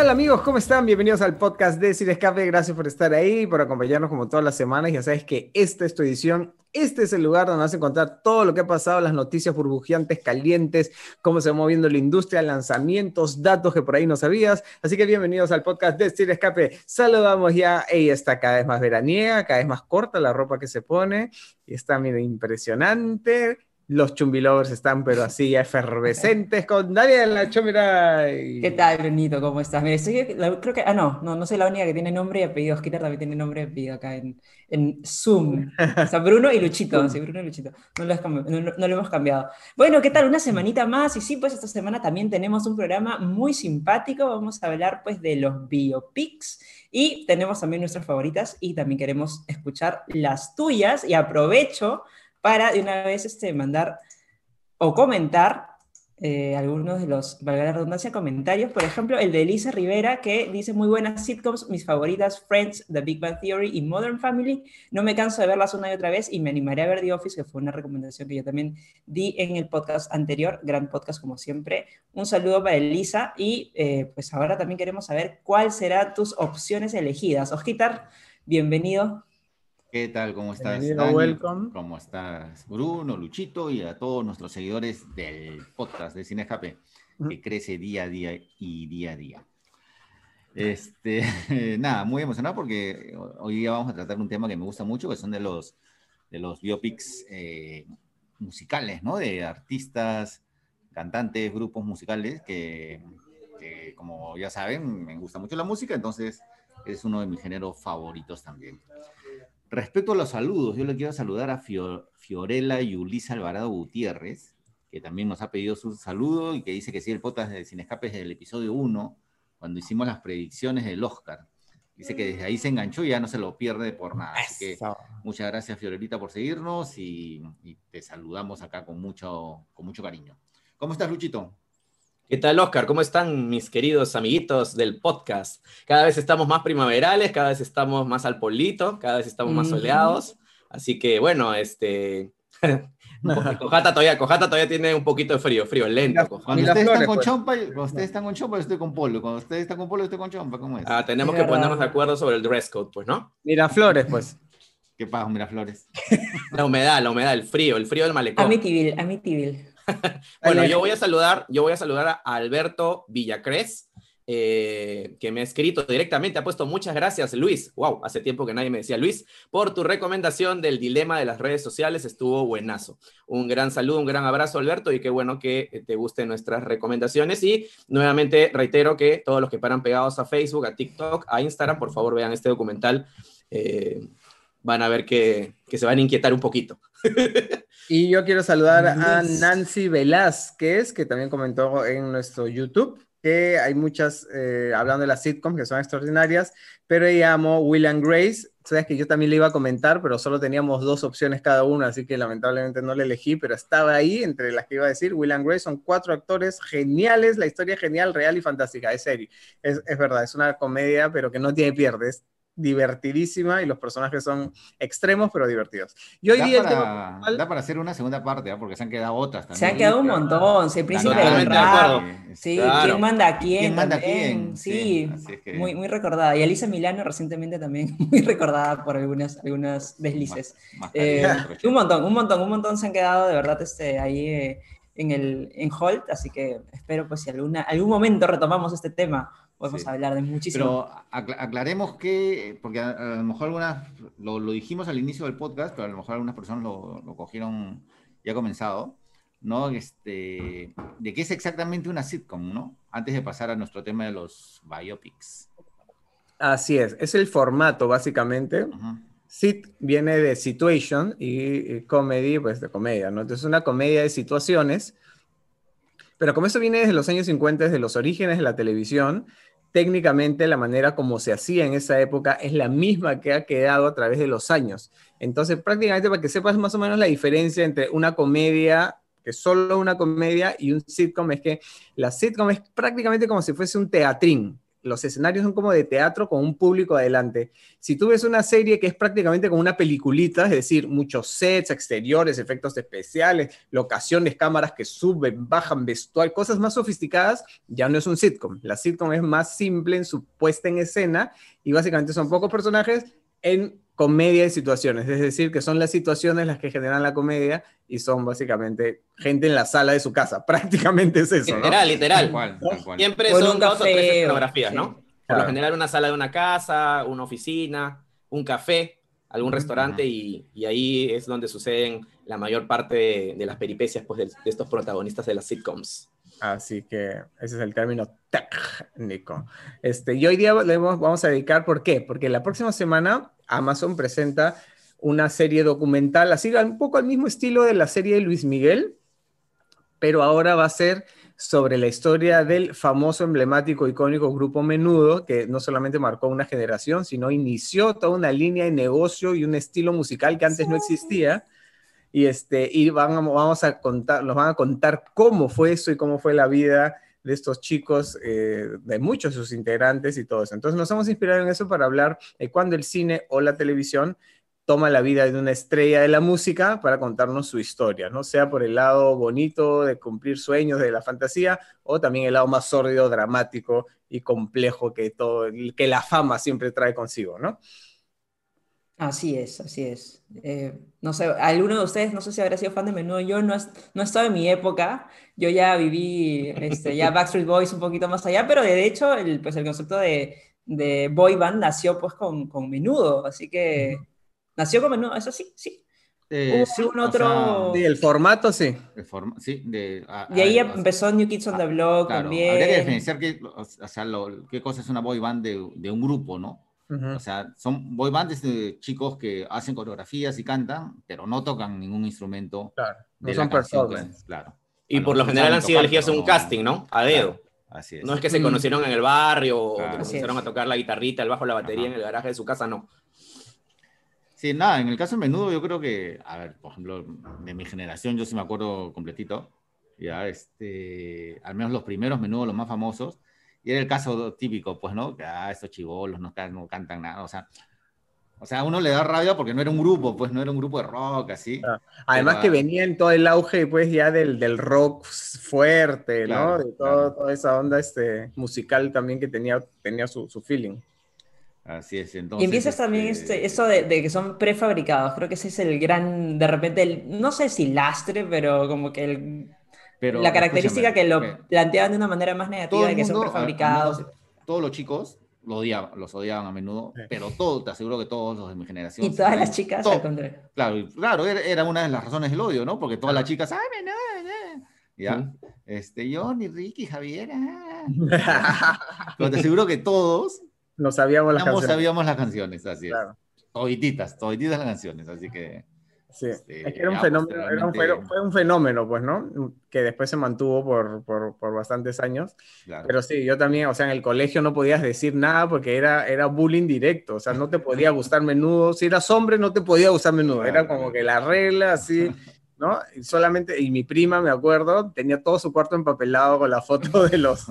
tal amigos? ¿Cómo están? Bienvenidos al podcast de Cine Escape. Gracias por estar ahí, por acompañarnos como todas las semanas. Ya sabes que esta es tu edición. Este es el lugar donde vas a encontrar todo lo que ha pasado, las noticias burbujeantes, calientes, cómo se va moviendo la industria, lanzamientos, datos que por ahí no sabías. Así que bienvenidos al podcast de Cine Escape. Saludamos ya. Ella está cada vez más veraniega, cada vez más corta la ropa que se pone. Está, mira, impresionante los chumbilovers están, pero así, efervescentes con Daniel Chumiray. ¿Qué tal, Brunito? ¿Cómo estás? Mira, creo que, ah, no, no, no soy la única que tiene nombre y apellido. Oscar también tiene nombre y apellido acá en, en Zoom. O sea, Bruno y Luchito, sí, Bruno y Luchito. No lo, no, no lo, hemos cambiado. Bueno, ¿qué tal? Una semanita más. Y sí, pues esta semana también tenemos un programa muy simpático. Vamos a hablar, pues, de los biopics. Y tenemos también nuestras favoritas y también queremos escuchar las tuyas. Y aprovecho para de una vez este, mandar o comentar eh, algunos de los, valga la redundancia, comentarios. Por ejemplo, el de Elisa Rivera, que dice muy buenas sitcoms, mis favoritas, Friends, The Big Bang Theory y Modern Family. No me canso de verlas una y otra vez y me animaré a ver The Office, que fue una recomendación que yo también di en el podcast anterior, gran podcast como siempre. Un saludo para Elisa y eh, pues ahora también queremos saber cuáles serán tus opciones elegidas. Osquitar, bienvenido. ¿Qué tal? ¿Cómo estás? Dani? ¿Cómo estás, Bruno, Luchito y a todos nuestros seguidores del podcast de Cine Escape, que crece día a día y día a día? Este, nada, muy emocionado porque hoy día vamos a tratar un tema que me gusta mucho, que son de los, de los biopics eh, musicales, ¿no? De artistas, cantantes, grupos musicales que, que, como ya saben, me gusta mucho la música, entonces es uno de mis géneros favoritos también. Respecto a los saludos, yo le quiero saludar a Fiorella y Ulisa Alvarado Gutiérrez, que también nos ha pedido su saludo y que dice que sí, el podcast de Sin Escapes del episodio 1, cuando hicimos las predicciones del Oscar. Dice que desde ahí se enganchó y ya no se lo pierde por nada. Así que muchas gracias, Fiorelita, por seguirnos y, y, te saludamos acá con mucho, con mucho cariño. ¿Cómo estás, Luchito? ¿Qué tal, Oscar? ¿Cómo están mis queridos amiguitos del podcast? Cada vez estamos más primaverales, cada vez estamos más al polito, cada vez estamos más soleados. Así que, bueno, este... Cojata todavía, Cojata todavía tiene un poquito de frío, frío, lento. Cuando ustedes están con pues. chompa, cuando ustedes están con chompa, yo estoy con polo. Cuando ustedes están con polo, yo estoy con chompa, ¿cómo es? Ah, tenemos que ponernos de acuerdo sobre el dress code, pues, ¿no? Miraflores, pues. ¿Qué pasa, Miraflores? La humedad, la humedad, el frío, el frío del malecón. Amityville, Amityville. bueno, yo voy a saludar, yo voy a saludar a Alberto Villacres, eh, que me ha escrito directamente, ha puesto muchas gracias, Luis. Wow, hace tiempo que nadie me decía, Luis, por tu recomendación del dilema de las redes sociales, estuvo buenazo. Un gran saludo, un gran abrazo, Alberto, y qué bueno que te gusten nuestras recomendaciones. Y nuevamente reitero que todos los que paran pegados a Facebook, a TikTok, a Instagram, por favor vean este documental. Eh, van a ver que, que se van a inquietar un poquito. Y yo quiero saludar a Nancy Velázquez, que también comentó en nuestro YouTube que hay muchas, eh, hablando de las sitcoms, que son extraordinarias, pero ella amó Will and Grace. Sabes que yo también le iba a comentar, pero solo teníamos dos opciones cada una, así que lamentablemente no le elegí, pero estaba ahí entre las que iba a decir. Will and Grace son cuatro actores geniales, la historia es genial, real y fantástica, es serie. Es, es verdad, es una comedia, pero que no tiene pierdes divertidísima y los personajes son extremos pero divertidos. Y hoy da día para, da para hacer una segunda parte, ¿eh? porque se han quedado otras también. Se han quedado un montón, sí, príncipe del rap, sí, quién manda a quién, ¿Quién manda quién? sí, muy, muy recordada. Y Alisa Milano recientemente también muy recordada por algunas, algunas deslices. Eh, un montón, un montón, un montón se han quedado de verdad este, ahí eh, en el en Holt, así que espero pues si alguna, algún momento retomamos este tema podemos hablar de muchísimo. Pero aclaremos que, porque a, lo mejor algunas, lo, dijimos al inicio del podcast, pero a lo mejor algunas personas lo, cogieron ya comenzado, ¿no? Este, de qué es exactamente una sitcom, ¿no? Antes de pasar a nuestro tema de los biopics. Así es, es el formato básicamente. Sit viene de situation y, comedy, pues de comedia, ¿no? Entonces, una comedia de situaciones. Pero como eso viene desde los años 50, desde los orígenes de la televisión, técnicamente la manera como se hacía en esa época es la misma que ha quedado a través de los años. Entonces, prácticamente para que sepas más o menos la diferencia entre una comedia, que es solo una comedia, y un sitcom, es que la sitcom es prácticamente como si fuese un teatrín. Los escenarios son como de teatro con un público adelante. Si tú ves una serie que es prácticamente como una peliculita, es decir, muchos sets, exteriores, efectos especiales, locaciones, cámaras que suben, bajan, vestuario, cosas más sofisticadas, ya no es un sitcom. La sitcom es más simple en su puesta en escena y básicamente son pocos personajes en comedia de situaciones, es decir, que son las situaciones las que generan la comedia y son básicamente gente en la sala de su casa, prácticamente es eso. Literal, literal. Siempre son dos o tres escenografías, ¿no? Por lo general una sala de una casa, una oficina, un café, algún restaurante y, ahí es donde suceden la mayor parte de, las peripecias pues, de, estos protagonistas de las sitcoms. Así que ese es el término técnico. Este, y hoy día le vamos a dedicar, ¿por qué? Porque la próxima semana Amazon presenta una serie documental, así un poco al mismo estilo de la serie de Luis Miguel, pero ahora va a ser sobre la historia del famoso, emblemático, icónico grupo Menudo, que no solamente marcó una generación, sino inició toda una línea de negocio y un estilo musical que antes no existía. Y, este, y van, vamos a contar, nos van a contar cómo fue eso y cómo fue la vida de estos chicos, eh, de muchos de sus integrantes y todo eso. Entonces nos hemos inspirado en eso para hablar de cuando el cine o la televisión toma la vida de una estrella de la música para contarnos su historia, ¿no? Sea por el lado bonito de cumplir sueños de la fantasía o también el lado más sórdido, dramático y complejo que todo, que la fama siempre trae consigo, ¿no? Así es, así es. Eh, no sé, alguno de ustedes, no sé si habrá sido fan de Menudo, yo no, no estaba en mi época, yo ya viví este, ya Backstreet Boys un poquito más allá, pero de hecho el, pues el concepto de, de boy band nació pues con, con Menudo, así que nació con Menudo, eso sí, sí. Eh, sí, un otro... sí, el formato sí. El sí de, y ahí empezó New Kids on the Block también. Habría que diferenciar qué, o sea, qué cosa es una boy band de, de un grupo, ¿no? O sea, son boy bands de chicos que hacen coreografías y cantan, pero no tocan ningún instrumento. Claro, no son personas. Claro. Y por lo general han sido elegidos en un casting, ¿no? A dedo. así es. No es que se conocieron en el barrio o que comenzaron a tocar la guitarrita, el bajo, la batería en el garaje de su casa, no. Sí, nada, en el caso de menudo yo creo que, a ver, por ejemplo, de mi generación yo sí me acuerdo completito, ya, este, al menos los primeros menudos, los más famosos, y era el caso típico, pues, ¿no? Que ah, estos chivolos no, no cantan nada, o sea, o sea, a uno le da rabia porque no era un grupo, pues no era un grupo de rock, así. Ah, además que venía en todo el auge, pues, ya del, del rock fuerte, ¿no? De toda esa onda este, musical también que tenía, tenía su, su feeling. Así es, entonces. Y empiezas también este, este eso de, de, que son prefabricados. Creo que ese es el gran, de repente, el, no sé si lastre, pero como que el la característica que lo planteaban de una manera más negativa de que son prefabricados. todos los chicos lo odiaban, los odiaban a menudo, pero todo, te aseguro que todos los de mi generación. Y todas las chicas al contrario. Claro, claro, era una de las razones del odio, ¿no? Porque todas las chicas, ¡ay, menudo! ¿Ya? Este, yo, ni Ricky, Javier. Ah". pero te aseguro que todos. No sabíamos las canciones. sabíamos las canciones, así es. Todititas, todititas las canciones, así que. Sí, este, es que era un, fenómeno, fue un fenómeno, pues, ¿no? Que después se mantuvo por, por, por bastantes años. Pero sí, yo también, o sea, en el colegio no podías decir nada porque era, era bullying directo, o sea, no te podía gustar menudo. Si eras hombre, no te podía gustar menudo. Era como que la regla, así, ¿no? Y solamente, y mi prima, me acuerdo, tenía todo su cuarto empapelado con la foto de los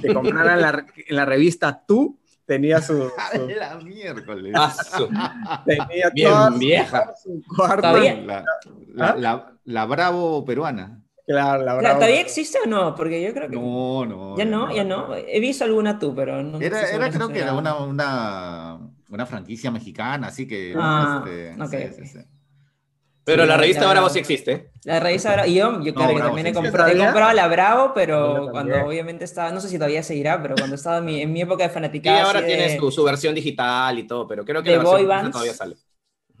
que compraran la, en la revista Tú tenía su. la miércoles. tenía Bien vieja. Su cuarto. La, la, la, la, Bravo peruana. Claro, la Bravo. ¿Todavía existe o no? Porque yo creo que. No, no. Ya no, ya no. He visto alguna tú, pero no. Era, era creo que era una, una, una, franquicia mexicana, así que. Ah, este, sí, sí, sí. Pero la revista Bravo sí existe. La revista Bravo, y yo, yo claro que también he, comprado, la Bravo, pero cuando obviamente estaba, no sé si todavía seguirá, pero cuando estaba en mi, en mi época de fanaticada. Y ahora tiene su, versión digital y todo, pero creo que la versión todavía sale.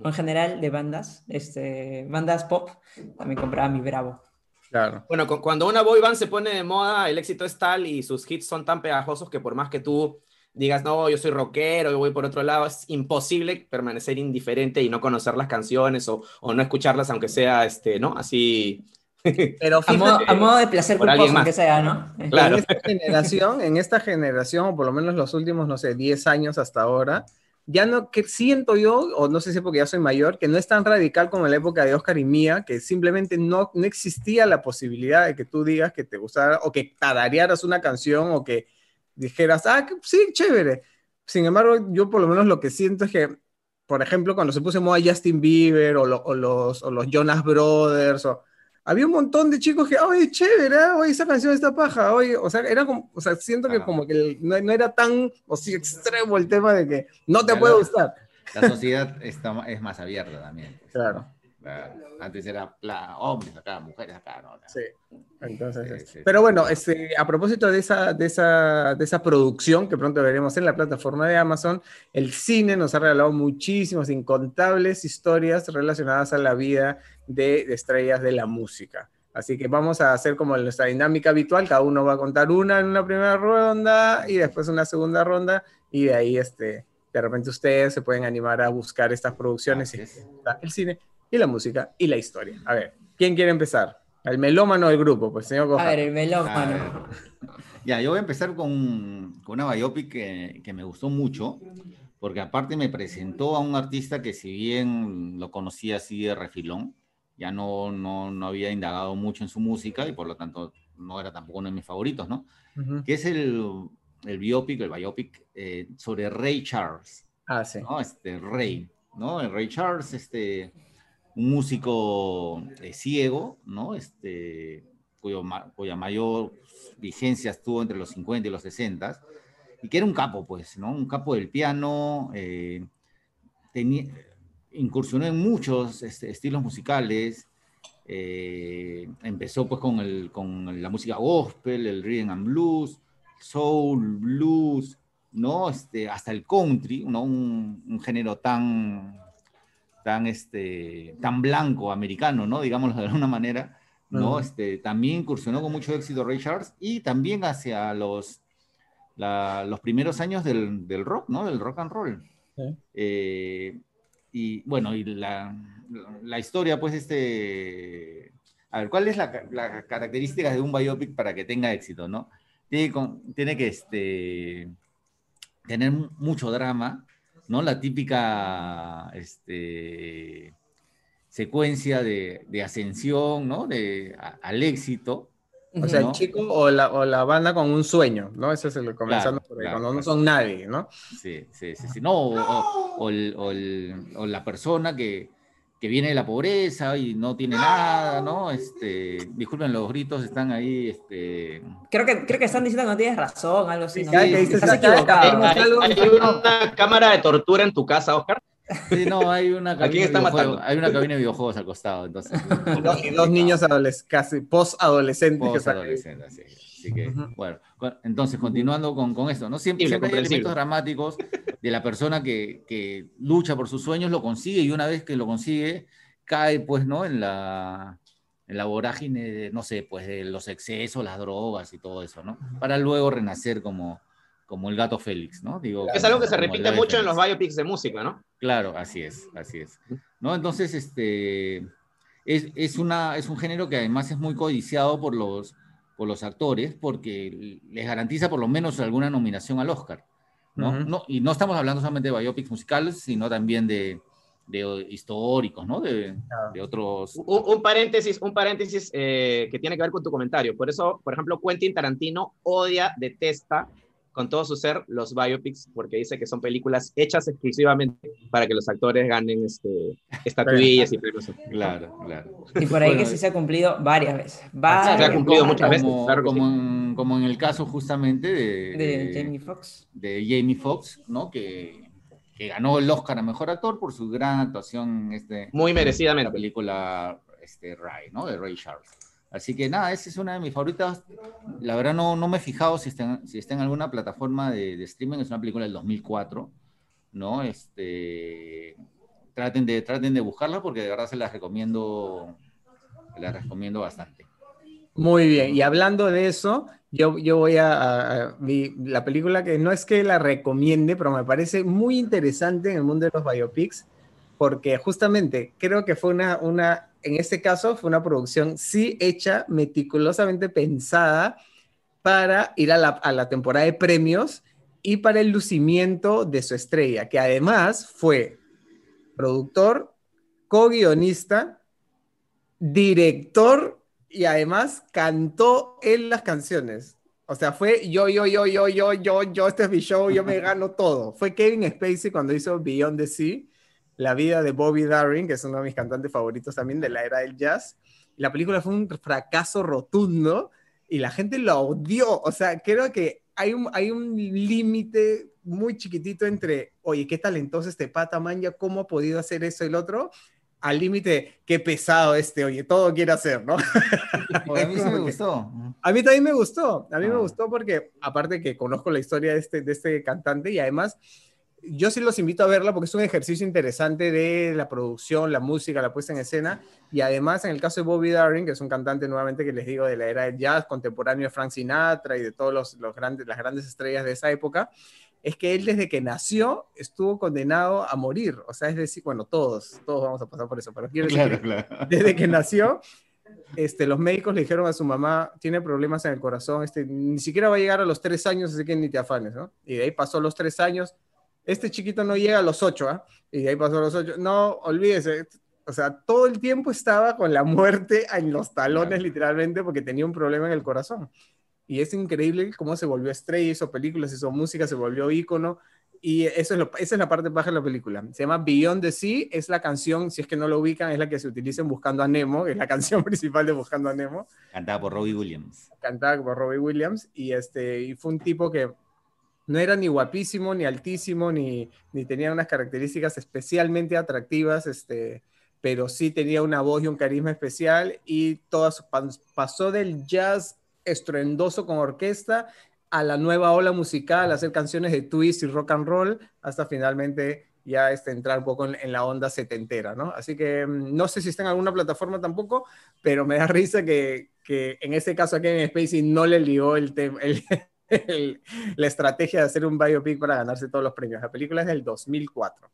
En general, de bandas, este, bandas pop, también compraba mi Bravo. Claro. Bueno, cuando una boy band se pone de moda, el éxito es tal y sus hits son tan pegajosos que por más que tú digas, no, yo soy rockero, yo voy por otro lado, es imposible permanecer indiferente y no conocer las canciones o, o no escucharlas, aunque sea, este, ¿no? Así... Pero a, modo, de placer culposo, aunque sea, ¿no? Claro. En esta generación, en esta generación, o por lo menos los últimos, no sé, 10 años hasta ahora, ya no, que siento yo, o no sé si porque ya soy mayor, que no es tan radical como en la época de Oscar y Mía, que simplemente no, no existía la posibilidad de que tú digas que te gustara o que tararearas una canción o que dijeras, ah, sí, chévere. Sin embargo, yo por lo menos lo que siento es que, por ejemplo, cuando se puso en moda Justin Bieber o, los, o los Jonas Brothers, o, había un montón de chicos que, oye, chévere, ¿eh? oye, esa canción está paja, oye, o sea, era como, o sea, siento que como que no, era tan, o sí, extremo el tema de que no te puede gustar. La sociedad está, es más abierta también. Pues, claro. Antes era la, hombres acá, mujeres acá, ¿no? Sí, entonces. pero bueno, este, a propósito de esa, de, esa, de esa producción que pronto veremos en la plataforma de Amazon, el cine nos ha regalado muchísimas, incontables historias relacionadas a la vida de, estrellas de la música. Así que vamos a hacer como nuestra dinámica habitual, cada uno va a contar una en una primera ronda y después una segunda ronda y de ahí este, de repente ustedes se pueden animar a buscar estas producciones, y el cine y la música y la historia. A ver, ¿quién quiere empezar? ¿El melómano del grupo? Pues señor A ver, el melómano. Ya, yo voy a empezar con, con una biopic que, que, me gustó mucho, porque aparte me presentó a un artista que si bien lo conocía así de refilón, ya no, no, no había indagado mucho en su música y por lo tanto no era tampoco uno de mis favoritos, ¿no? Que es el, el biopic, el biopic eh, sobre Ray Charles. Ah, sí. ¿no? Este Rey, ¿no? El Ray Charles, este un músico eh, ciego, ¿no? Este, cuya mayor vigencia estuvo entre los 50 y los 60, y que era un capo, pues, ¿no? Un capo del piano, eh, tenía, incursionó en muchos este, estilos musicales, eh, empezó pues con, el, con la música gospel, el rhythm and blues, soul, blues, ¿no? Este, hasta el country, ¿no? un género tan tan, este, tan blanco americano, ¿no? Digámoslo de alguna manera, ¿no? Este, también incursionó con mucho éxito Ray Charles y también hacia los, los primeros años del, del, rock, ¿no? Del rock and roll. Eh, y bueno, y la, la, historia, pues, este... A ver, ¿cuál es la, la, característica de un biopic para que tenga éxito, no? Tiene, tiene que este, tener mucho drama, ¿no? La típica este, secuencia de, ascensión, ¿no? De, al éxito. O sea, el chico o la, o la, banda con un sueño, ¿no? Ese es el comenzando por ahí, cuando no son nadie, ¿no? Sí, sí, sí. sí. No, o, o la persona que, que viene de la pobreza y no tiene nada, ¿no? Este, disculpen los gritos, están ahí, este... Creo que, creo que están diciendo que no tienes razón, algo así. ¿no? Sí, estás equivocado. ¿Hay, una cámara de tortura en tu casa, Oscar? Sí, no, hay una cabina, está matando? hay una cabina de videojuegos al costado, entonces. y dos niños adolescentes, casi post-adolescentes. Post-adolescentes, sí. Así que, bueno, entonces, continuando con, con esto, ¿no? Siempre, siempre hay elementos dramáticos de la persona que, que, lucha por sus sueños, lo consigue y una vez que lo consigue, cae, pues, ¿no? En la, en la vorágine, de, no sé, pues, de los excesos, las drogas y todo eso, ¿no? Para luego renacer como, como el gato Félix, ¿no? Digo, es algo que se repite mucho en los biopics de música, ¿no? Claro, así es, así es. ¿No? Entonces, este, es, es, una, es un género que además es muy codiciado por los por los actores porque les garantiza por lo menos alguna nominación al Oscar. ¿no? no y no estamos hablando solamente de biopics musicales, sino también de, de históricos, ¿no? De, de otros... Un, paréntesis, un paréntesis eh, que tiene que ver con tu comentario. Por eso, por ejemplo, Quentin Tarantino odia, detesta con todo su ser los biopics porque dice que son películas hechas exclusivamente para que los actores ganen este, estatuillas y premios. Claro, claro. Y por ahí que sí se ha cumplido varias veces. Varias se ha cumplido muchas veces. Claro como, en, como en el caso justamente de, de, Jamie Foxx. De Jamie Foxx, ¿no? Que, que, ganó el Oscar a Mejor Actor por su gran actuación este, Muy merecidamente. En la película este, Ray, ¿no? De Ray Charles. Así que nada, esa es una de mis favoritas. La verdad no, no me he fijado si está, en, si está en alguna plataforma de, de, streaming. Es una película del 2004, ¿no? Este, traten, de, traten de buscarla porque de verdad se las recomiendo, las recomiendo bastante. Muy bien, y hablando de eso, yo, yo voy a, a, la película que no es que la recomiende, pero me parece muy interesante en el mundo de los biopics, porque justamente creo que fue una, una en este caso fue una producción sí hecha, meticulosamente pensada para ir a la, temporada de premios y para el lucimiento de su estrella, que además fue productor, co-guionista, director y además cantó en las canciones. O sea, fue yo, yo, yo, yo, yo, yo, yo, este es mi show, yo me gano todo. Fue Kevin Spacey cuando hizo Beyond the Sea, la vida de Bobby Darin, que es uno de mis cantantes favoritos también de la era del jazz. La película fue un fracaso rotundo y la gente lo odió. O sea, creo que hay un, hay un límite muy chiquitito entre, oye, qué talentoso este pata, man, ya cómo ha podido hacer eso el otro, al límite, qué pesado este, oye, todo quiere hacer, ¿no? a mí sí me gustó. A mí también me gustó, a mí me ah. gustó porque, aparte que conozco la historia de este, de este cantante y además, yo sí los invito a verla porque es un ejercicio interesante de la producción, la música, la puesta en escena y además en el caso de Bobby Darin, que es un cantante nuevamente que les digo de la era del jazz contemporáneo de Frank Sinatra y de todos los, los grandes, las grandes estrellas de esa época, es que él desde que nació estuvo condenado a morir. O sea, es decir, bueno, todos, todos vamos a pasar por eso, pero quiero decir desde que nació, este, los médicos le dijeron a su mamá, tiene problemas en el corazón, este, ni siquiera va a llegar a los tres años, así que ni te afanes, ¿no? Y de ahí pasó los tres años, este chiquito no llega a los ocho, ¿ah? Y de ahí pasó a los ocho, no, olvídese, o sea, todo el tiempo estaba con la muerte en los talones, literalmente, porque tenía un problema en el corazón y es increíble cómo se volvió estrella, hizo películas, hizo música, se volvió ícono. Y eso es lo, esa es la parte baja de la película. Se llama Beyond the Sea, es la canción, si es que no lo ubican, es la que se utiliza en Buscando a Nemo, es la canción principal de Buscando a Nemo. Cantada por Robbie Williams. Cantada por Robbie Williams, y, este, y fue un tipo que no era ni guapísimo, ni altísimo, ni, ni tenía unas características especialmente atractivas, este, pero sí tenía una voz y un carisma especial, y todo pasó del jazz estruendoso con orquesta a la nueva ola musical, hacer canciones de twist y rock and roll, hasta finalmente ya este, entrar un poco en, la onda setentera, ¿no? Así que mm, no sé si está en alguna plataforma tampoco, pero me da risa que, que en este caso aquí en Spacey no le lió el, el, la estrategia de hacer un biopic para ganarse todos los premios. La película es del 2004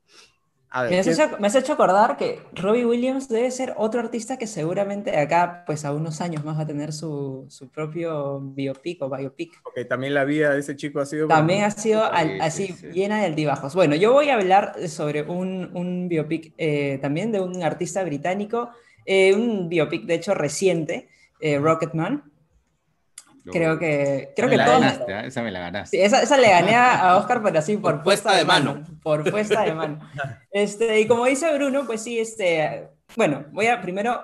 me, has hecho, acordar que Robbie Williams debe ser otro artista que seguramente acá, pues a unos años más va a tener su, su propio biopic o biopic. Porque también la vida de ese chico ha sido... También ha sido así llena de altibajos. Bueno, yo voy a hablar sobre un, un biopic eh, también de un artista británico, eh, un biopic de hecho reciente, eh, Rocketman, creo que, creo que ¿eh? esa me la ganaste. esa, esa, le gané a Oscar, pero así por, puesta de mano. Por puesta de mano. Este, y como dice Bruno, pues sí, este, bueno, voy a primero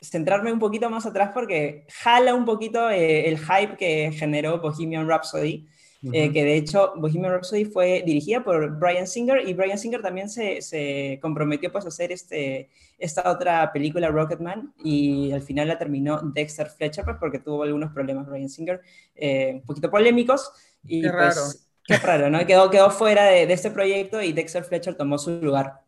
centrarme un poquito más atrás porque jala un poquito eh, el hype que generó Bohemian Rhapsody eh, que de hecho Bohemian Rhapsody fue dirigida por Brian Singer y Brian Singer también se, se, comprometió pues a hacer este, esta otra película Rocketman y al final la terminó Dexter Fletcher pues porque tuvo algunos problemas Brian Singer eh, un poquito polémicos y qué pues, raro. Qué raro, ¿no? Quedó, quedó fuera de, de este proyecto y Dexter Fletcher tomó su lugar.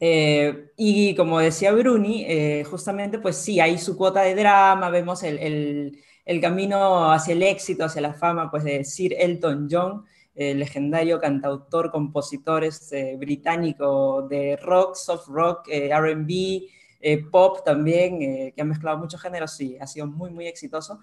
Eh, y como decía Bruni, justamente pues sí, hay su cuota de drama, vemos el, el el camino hacia el éxito, hacia la fama, pues de Sir Elton John, el legendario cantautor, compositor este, británico de rock, soft rock, eh, RB, eh, pop también, eh, que ha mezclado muchos géneros, sí, ha sido muy, muy exitoso.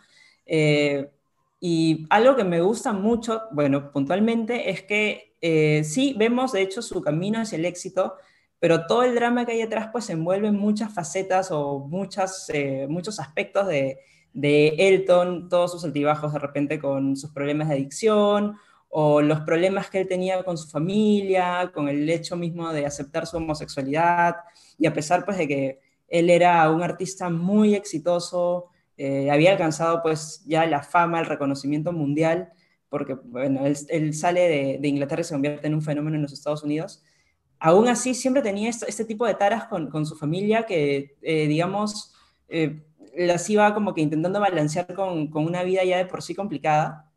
y algo que me gusta mucho, bueno, puntualmente, es que sí, vemos de hecho su camino hacia el éxito, pero todo el drama que hay detrás pues envuelve muchas facetas o muchas, muchos aspectos de, de Elton, todos sus altibajos de repente con sus problemas de adicción o los problemas que él tenía con su familia, con el hecho mismo de aceptar su homosexualidad y a pesar pues de que él era un artista muy exitoso, eh, había alcanzado pues ya la fama, el reconocimiento mundial, porque bueno, él, sale de, Inglaterra y se convierte en un fenómeno en los Estados Unidos. Aún así, siempre tenía este, tipo de taras con, su familia que, eh, digamos, eh, las iba como que intentando balancear con, con, una vida ya de por sí complicada.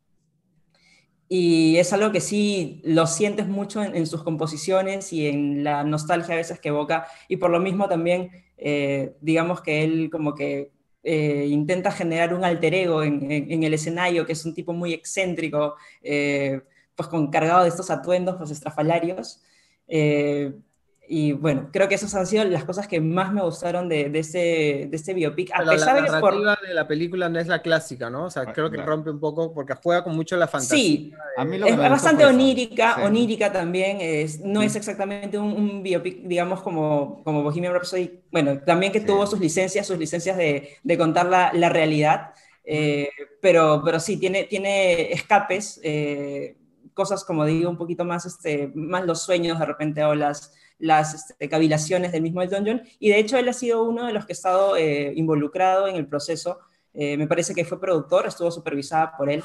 Y es algo que sí lo sientes mucho en, sus composiciones y en la nostalgia a veces que evoca. Y por lo mismo también, eh, digamos que él como que eh, intenta generar un alter ego en, en, el escenario, que es un tipo muy excéntrico, eh, pues con cargado de estos atuendos pues, estrafalarios. Y bueno, creo que esas han sido las cosas que más me gustaron de, de, ese, de este biopic. A pesar la, de que narrativa de la película no es la clásica, ¿no? O sea, creo que rompe un poco porque juega con mucho la fantasía. Sí, a mí lo es bastante onírica, onírica también. Es, no es exactamente un, biopic, digamos, como, como Bohemian Rhapsody. Bueno, también que tuvo sus licencias, sus licencias de, de contar la, la realidad. Eh, pero, pero sí, tiene, tiene escapes, eh, cosas como digo, un poquito más, este, más los sueños de repente o las, las este, cavilaciones del mismo Elton John. Y de hecho él ha sido uno de los que ha estado eh, involucrado en el proceso. me parece que fue productor, estuvo supervisada por él.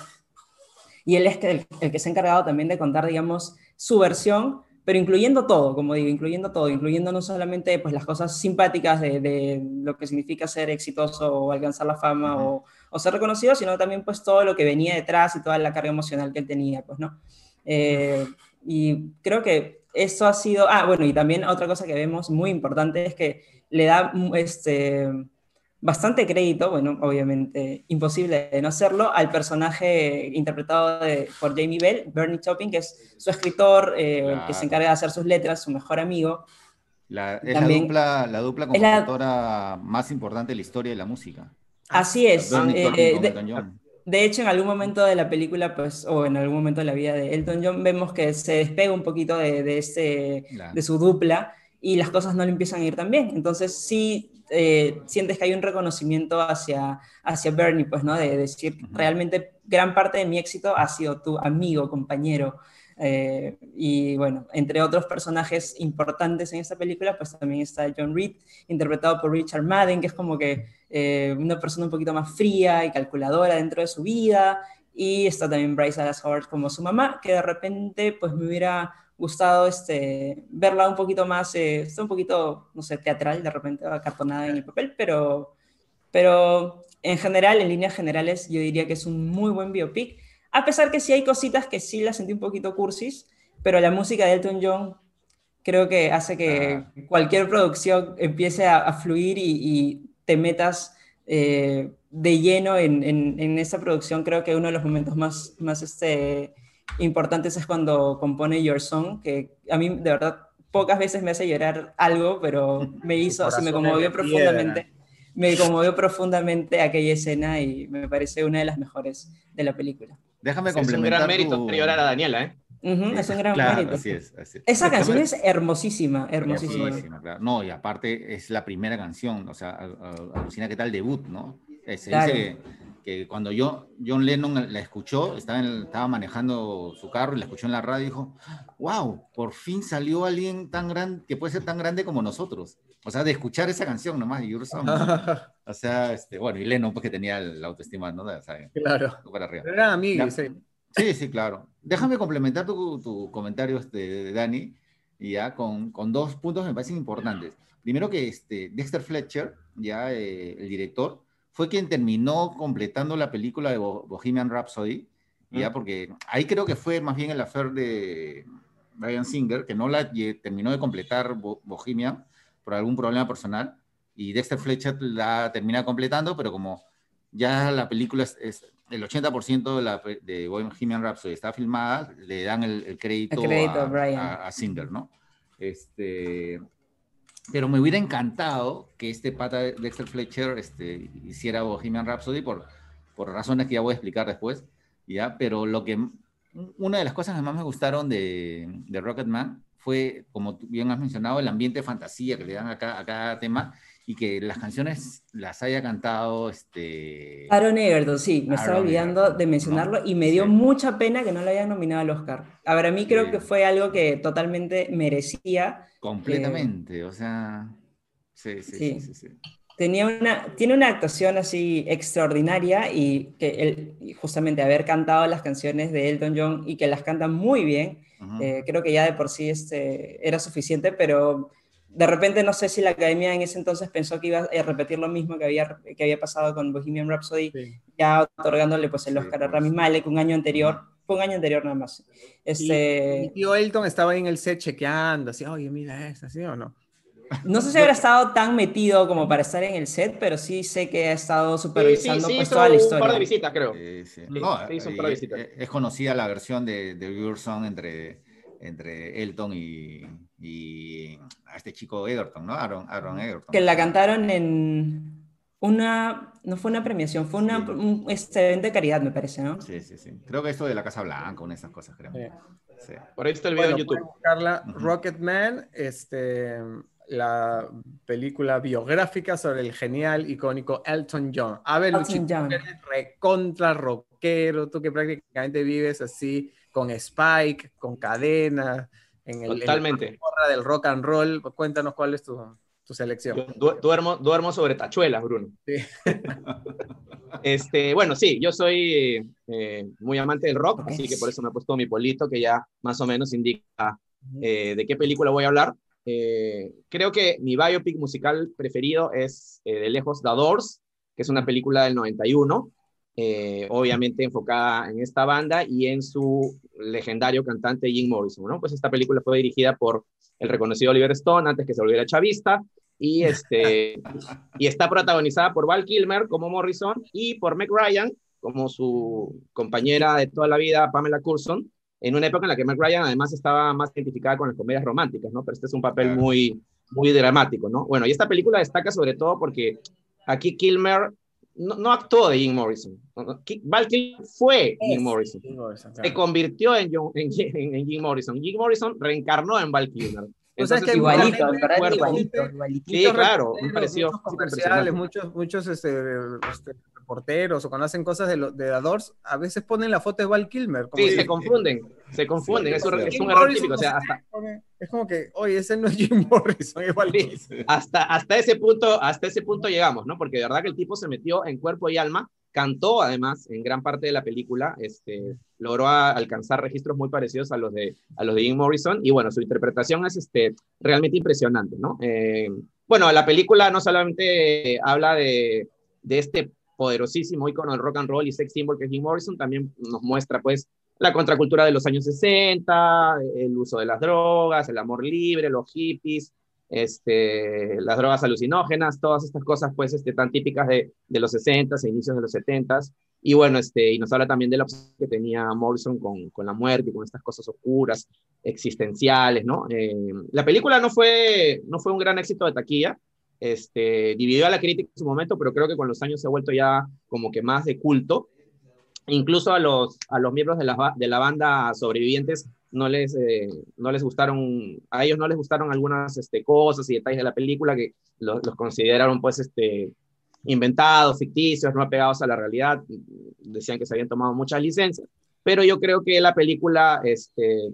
Y él es el, el que se ha encargado también de contar, digamos, su versión pero incluyendo todo, como digo, incluyendo todo, incluyendo no solamente pues, las cosas simpáticas de, de lo que significa ser exitoso o alcanzar la fama o, o, ser reconocido, sino también pues todo lo que venía detrás y toda la carga emocional que él tenía, pues, ¿no? Eh, y creo que eso ha sido, ah, bueno, y también otra cosa que vemos muy importante es que le da este, bastante crédito, bueno, obviamente imposible de no hacerlo, al personaje interpretado por Jamie Bell, Bernie Taupin, que es su escritor, eh, que se encarga de hacer sus letras, su mejor amigo. La, es la dupla, la dupla compositora más importante de la historia de la música. Así es. Eh, de, hecho, en algún momento de la película, pues, o en algún momento de la vida de Elton John, vemos que se despega un poquito de, de, este, de su dupla y las cosas no le empiezan a ir tan bien. Entonces, sí eh, sientes que hay un reconocimiento hacia, hacia Bernie, pues, ¿no? De, decir, realmente gran parte de mi éxito ha sido tu amigo, compañero. Eh, y bueno, entre otros personajes importantes en esta película, pues también está John Reed, interpretado por Richard Madden, que es como que eh, una persona un poquito más fría y calculadora dentro de su vida. Y está también Bryce Dallas Howard como su mamá, que de repente pues me hubiera gustado este, verla un poquito más, eh, está un poquito, no sé, teatral, de repente acartonada en el papel, pero, pero en general, en líneas generales, yo diría que es un muy buen biopic, a pesar que sí hay cositas que sí la sentí un poquito cursis, pero la música de Elton John creo que hace que ah. cualquier producción empiece a, fluir y, te metas eh, de lleno en, en, en, esa producción. Creo que uno de los momentos más, más este, importantes es cuando compone Your Song, que a mí de verdad pocas veces me hace llorar algo, pero me hizo, así me conmovió profundamente. Me conmovió profundamente aquella escena y me parece una de las mejores de la película. Déjame complementar. Es un gran mérito llorar a Daniela, ¿eh? Es un gran mérito. Así es, Esa canción es hermosísima, hermosísima. No, y aparte es la primera canción, o sea, alucina qué tal debut, ¿no? Se dice que cuando yo, John Lennon la escuchó, estaba, estaba manejando su carro y la escuchó en la radio y dijo, wow, por fin salió alguien tan grande, que puede ser tan grande como nosotros. O sea, de escuchar esa canción nomás, y o sea, este, bueno, y Lennon pues que tenía la autoestima, ¿no? claro. Para arriba. Era amigo, sí. Sí, sí, claro. Déjame complementar tu, tu comentario, este, Dani, ya con, con, dos puntos que me parecen importantes. Primero que este, Dexter Fletcher, ya eh, el director, fue quien terminó completando la película de Bohemian Rhapsody, ya porque ahí creo que fue más bien el affair de Brian Singer, que no la terminó de completar Bohemian por algún problema personal, y Dexter Fletcher la termina completando, pero como ya la película es, el 80% de, la, de Bohemian Rhapsody está filmada, le dan el, crédito, a, a, Singer, ¿no? Este, pero me hubiera encantado que este pata de Dexter Fletcher este, hiciera Bohemian Rhapsody por, por razones que ya voy a explicar después, ¿ya? Pero lo que, una de las cosas que más me gustaron de, de Rocketman fue, como bien has mencionado, el ambiente de fantasía que le dan a cada, a cada tema y que las canciones las haya cantado este Aaron Egerton, sí, me estaba olvidando de mencionarlo y me dio mucha pena que no lo hayan nominado al Oscar. A ver, a mí creo que fue algo que totalmente merecía. Completamente, o sea, sí, sí, sí, sí, Tenía una, tiene una actuación así extraordinaria y que él, justamente haber cantado las canciones de Elton John y que las canta muy bien, eh, creo que ya de por sí este, era suficiente, pero de repente no sé si la academia en ese entonces pensó que iba a repetir lo mismo que había, que había pasado con Bohemian Rhapsody, ya otorgándole pues el Oscar a pues. Rami Malek un año anterior, fue un año anterior nada más. Este... Y, tío Elton estaba ahí en el set chequeando, así, oye, mira esta, ¿sí o no? No sé si habrá estado tan metido como para estar en el set, pero sí sé que ha estado supervisando sí, pues, toda la historia. Un par de visitas, creo. Es conocida la versión de, de entre, entre Elton y, y a este chico Egerton, ¿no? Aaron, Aaron Egerton. Que la cantaron en una, no fue una premiación, fue una, un este, evento de caridad, me parece, ¿no? Sí, sí, sí. Creo que esto de la Casa Blanca, una de esas cosas, creo. Sí. Por ahí está el video en YouTube. Carla, Rocketman, este, la película biográfica sobre el genial, icónico Elton John. A ver, Luchito, eres recontra rockero, tú que prácticamente vives así con Spike, con cadena, en el, Totalmente. del rock and roll. Cuéntanos cuál es tu, tu selección. duermo, duermo sobre tachuelas, Bruno. Sí. este, bueno, sí, yo soy eh, muy amante del rock, así que por eso me he puesto mi polito que ya más o menos indica eh, de qué película voy a hablar. Eh, creo que mi biopic musical preferido es de lejos The Doors, que es una película del 91, obviamente enfocada en esta banda y en su legendario cantante Jim Morrison. ¿no? Pues esta película fue dirigida por el reconocido Oliver Stone antes que se volviera chavista y, este, y está protagonizada por Val Kilmer como Morrison y por Meg Ryan como su compañera de toda la vida, Pamela Coulson, en una época en la que Meg Ryan además estaba más identificada con las comedias románticas, ¿no? Pero este es un papel muy, muy dramático, ¿no? Bueno, y esta película destaca sobre todo porque aquí Kilmer no, actuó de Jim Morrison. Val Kilmer fue Jim Morrison. Se convirtió en, en, en, Jim Morrison. Jim Morrison reencarnó en Val Kilmer. Entonces, o sea, que igualito, igualito, igualito, Sí, claro, me pareció muchos comerciales, muchos, muchos este, este, reporteros o cuando hacen cosas de, lo, de Adors, a veces ponen la foto de Val Kilmer. sí, se confunden, se confunden, es, un, es un error típico. O sea, hasta... Es como que, oye, ese no es Jim Morrison, es Val Kilmer. Hasta, hasta, ese punto, hasta ese punto llegamos, ¿no? Porque de verdad que el tipo se metió en cuerpo y alma Cantó además en gran parte de la película, este, logró alcanzar registros muy parecidos a los, de, a los de Jim Morrison y bueno, su interpretación es este, realmente impresionante, ¿no? Eh, bueno, la película no solamente habla de, de este poderosísimo icono del rock and roll y sex symbol que es Jim Morrison, también nos muestra pues la contracultura de los años 60, el uso de las drogas, el amor libre, los hippies, este, las drogas alucinógenas, todas estas cosas pues este, tan típicas de, de los 60s e inicios de los 70s. Y bueno, este, y nos habla también de la obsesión que tenía Morrison con, con la muerte con estas cosas oscuras, existenciales, ¿no? Eh, la película no fue, no fue un gran éxito de taquilla, este, dividió a la crítica en su momento, pero creo que con los años se ha vuelto ya como que más de culto. Incluso a los, a los miembros de la, de la banda sobrevivientes no les, eh, no les gustaron, a ellos no les gustaron algunas este, cosas y detalles de la película que los, consideraron pues este, inventados, ficticios, no apegados a la realidad, decían que se habían tomado muchas licencias, pero yo creo que la película este,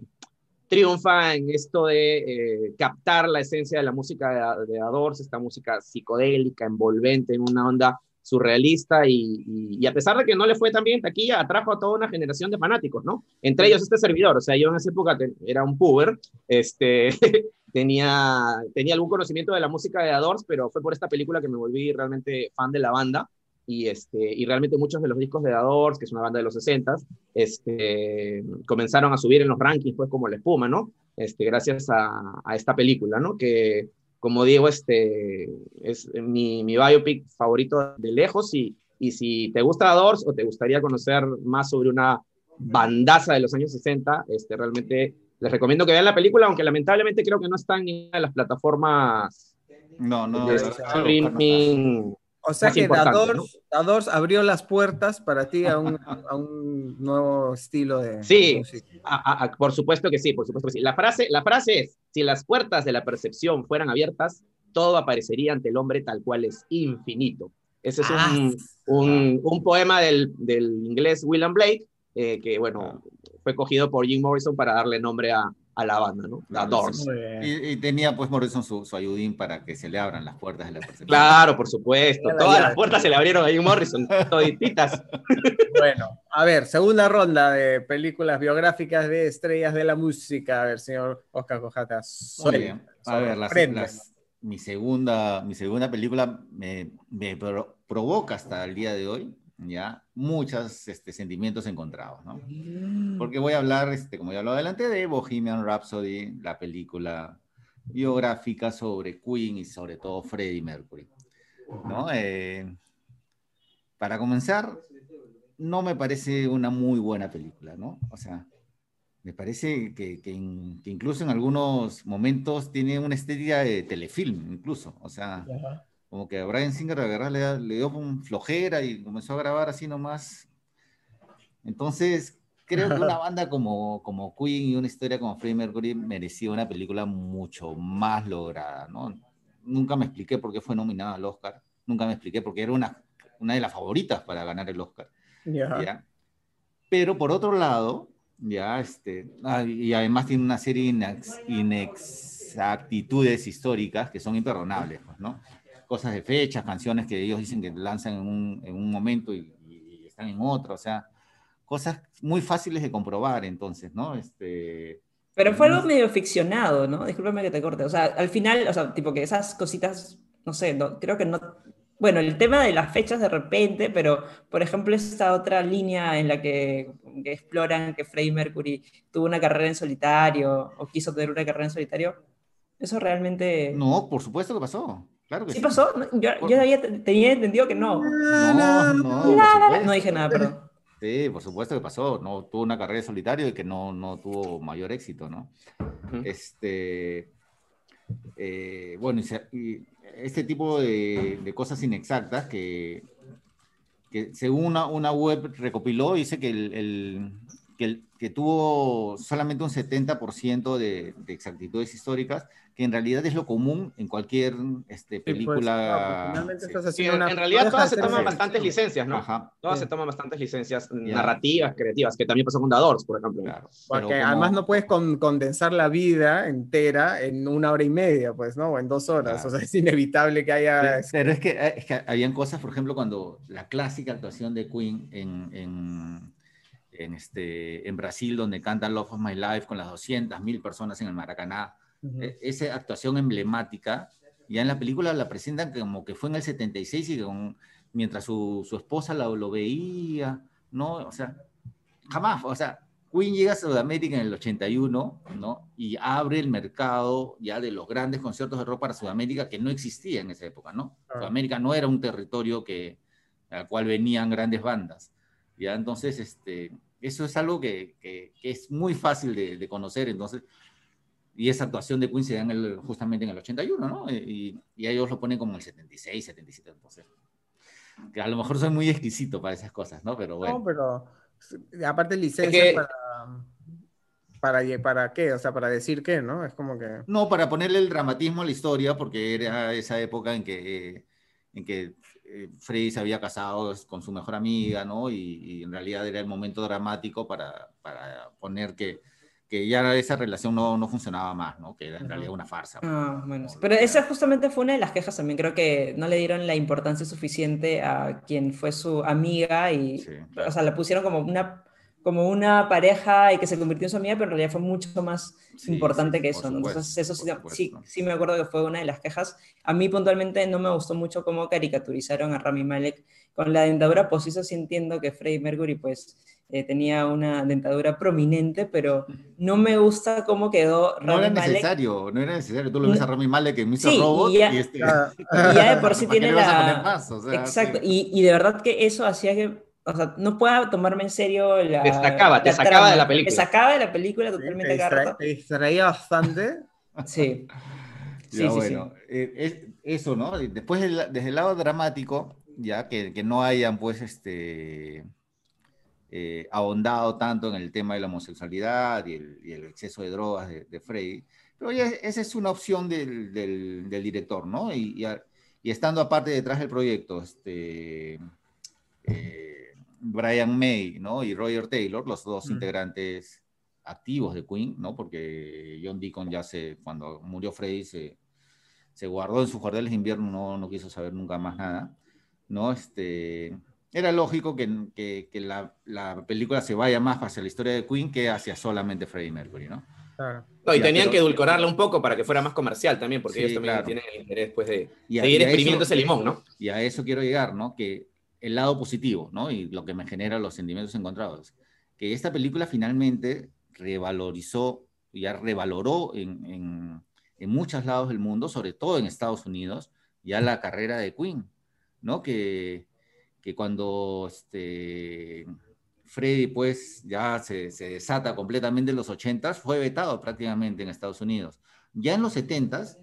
triunfa en esto de eh, captar la esencia de la música de, de Adors, esta música psicodélica, envolvente, en una onda surrealista y, a pesar de que no le fue tan bien taquilla, atrajo a toda una generación de fanáticos, ¿no? Entre ellos este servidor, o sea, yo en esa época era un puber, este, tenía, tenía algún conocimiento de la música de Adors, pero fue por esta película que me volví realmente fan de la banda y, este, y realmente muchos de los discos de Adors, que es una banda de los 60, este, comenzaron a subir en los rankings, pues como la espuma, ¿no? Este, gracias a, a esta película, ¿no? Que, como digo, este, es mi, mi biopic favorito de lejos y, y si te gusta Doors o te gustaría conocer más sobre una bandaza de los años 60, este, realmente les recomiendo que vean la película, aunque lamentablemente creo que no está en ninguna de las plataformas no, no, de streaming o sea que Dadors, abrió las puertas para ti a un, a un nuevo estilo de Sí, por supuesto que sí, por supuesto que sí. La frase, la frase es, si las puertas de la percepción fueran abiertas, todo aparecería ante el hombre tal cual es infinito. Ese es un, ah. un, un poema del, del, inglés William Blake, eh, que bueno, fue cogido por Jim Morrison para darle nombre a, a la banda, ¿no? La Doors. Y, tenía pues Morrison su, su, ayudín para que se le abran las puertas de la percepción. Claro, por supuesto. Todas las puertas se le abrieron a Jim Morrison, todititas. Bueno, a ver, segunda ronda de películas biográficas de estrellas de la música. A ver, señor Oscar Cojata. Muy bien. A ver, las, mi, segunda, mi segunda película me, me provoca hasta el día de hoy ¿ya? Muchos este, sentimientos encontrados, ¿no? Porque voy a hablar, este, como ya lo adelante, de Bohemian Rhapsody, la película biográfica sobre Queen y sobre todo Freddie Mercury, ¿no? Eh, para comenzar, no me parece una muy buena película, ¿no? O sea, me parece que, que, incluso en algunos momentos tiene una estética de telefilm, incluso, o sea como que a Brian Singer le, le dio un flojera y comenzó a grabar así nomás. Entonces, creo que una banda como, como Queen y una historia como Freddie Mercury merecía una película mucho más lograda, ¿no? nunca me expliqué por qué fue nominada al Oscar, nunca me expliqué porque era una, una de las favoritas para ganar el Oscar. ¿ya? Pero por otro lado, ya, este, y además tiene una serie de inexactitudes históricas que son imperdonables, pues, ¿no? Cosas de fechas, canciones que ellos dicen que lanzan en un, en un momento y, y, están en otro, o sea, cosas muy fáciles de comprobar, entonces, ¿no? Este, pero fue algo medio ficcionado, ¿no? Discúlpame que te corte. O sea, al final, o sea, tipo que esas cositas, no sé, creo que no. Bueno, el tema de las fechas de repente, pero por ejemplo, esta otra línea en la que, exploran que Freddie Mercury tuvo una carrera en solitario o quiso tener una carrera en solitario, eso realmente. No, por supuesto que pasó. Claro que sí. ¿Sí pasó? Yo, yo tenía entendido que no. No, no. No dije nada, perdón. Sí, por supuesto que pasó. No tuvo una carrera solitario y que no, no tuvo mayor éxito, ¿no? Este, eh, bueno, y, este tipo de, cosas inexactas que, que según una, una web recopiló, dice que el, que, que, tuvo solamente un 70% de, de, exactitudes históricas, que en realidad es lo común en cualquier este, pues, película. en, realidad todas se toman bastantes licencias, ¿no? Todas se toman bastantes licencias narrativas, creativas, que también pasó con The por ejemplo. Porque además no puedes condensar la vida entera en una hora y media, pues, ¿no? O en dos horas. O sea, es inevitable que haya... Pero es que, eh, es que habían cosas, por ejemplo, cuando la clásica actuación de Queen en, en en, este, en Brasil, donde canta Love of My Life con las 200.000 personas en el Maracaná. E, esa actuación emblemática, ya en la película la presentan como que fue en el 76 y mientras su, su esposa lo, lo, veía, ¿no? O sea, jamás, o sea, Queen llega a Sudamérica en el 81, ¿no? Y abre el mercado ya de los grandes conciertos de rock para Sudamérica que no existía en esa época, ¿no? Sudamérica no era un territorio que, al cual venían grandes bandas. Ya entonces, este, eso es algo que, que, es muy fácil de, de, conocer, entonces, y esa actuación de Queen se da en el, justamente en el 81, ¿no? Y, y, ellos lo ponen como el 76, 77, entonces, que a lo mejor soy muy exquisito para esas cosas, ¿no? Pero bueno. No, pero aparte licencia para... ¿Para, ¿Para qué? O sea, para decir qué, ¿no? Es como que... No, para ponerle el dramatismo a la historia, porque era esa época en que, en que eh, Freddy se había casado con su mejor amiga, ¿no? Y, en realidad era el momento dramático para, para poner que, que, ya esa relación no, no, funcionaba más, ¿no? Que era en realidad una farsa. Ah, bueno, Pero esa justamente fue una de las quejas también. Creo que no le dieron la importancia suficiente a quien fue su amiga y, o sea, la pusieron como una como una pareja y que se convirtió en su amiga, pero en realidad fue mucho más importante que eso. Entonces, eso sí, sí, me acuerdo que fue una de las quejas. A mí puntualmente no me gustó mucho cómo caricaturizaron a Rami Malek con la dentadura postiza. Sí entiendo que Freddie Mercury pues eh, tenía una dentadura prominente, pero no me gusta cómo quedó Rami No era necesario, no era necesario. Tú lo ves a Rami Malek en Mr. Sí, Robot y ya, y, este... y ya de por sí tiene la... Exacto, y, y de verdad que eso hacía que o sea, no pueda tomarme en serio la. Te sacaba, te sacaba de la película. Te sacaba de la película totalmente sí, te, distraía bastante. Sí. sí, bueno, eh, eso, ¿no? Después, desde el lado dramático, ya que, que no hayan, pues, este. Eh, ahondado tanto en el tema de la homosexualidad y el, y el exceso de drogas de, de Freddy. Pero ya esa es una opción del, del, del director, ¿no? Y, y, y, estando aparte detrás del proyecto, este. Eh, Brian May, ¿no? Y Roger Taylor, los dos integrantes activos de Queen, ¿no? Porque John Deacon ya se, cuando murió Freddie, se, se guardó en sus jornales de invierno, no, no quiso saber nunca más nada, ¿no? Este, era lógico que, que, que la, la, película se vaya más hacia la historia de Queen que hacia solamente Freddie Mercury, ¿no? Claro. No, y tenían que edulcorarla un poco para que fuera más comercial también, porque ellos también tienen el interés pues, de seguir exprimiendo ese limón, ¿no? Y a eso quiero llegar, ¿no? Que el lado positivo, ¿no? Y lo que me genera los sentimientos encontrados. Que esta película finalmente revalorizó, ya revaloró en, en, en muchos lados del mundo, sobre todo en Estados Unidos, ya la carrera de Queen, ¿no? Que, cuando este, Freddy pues ya se, se, desata completamente en los 80 fue vetado prácticamente en Estados Unidos. Ya en los 70s,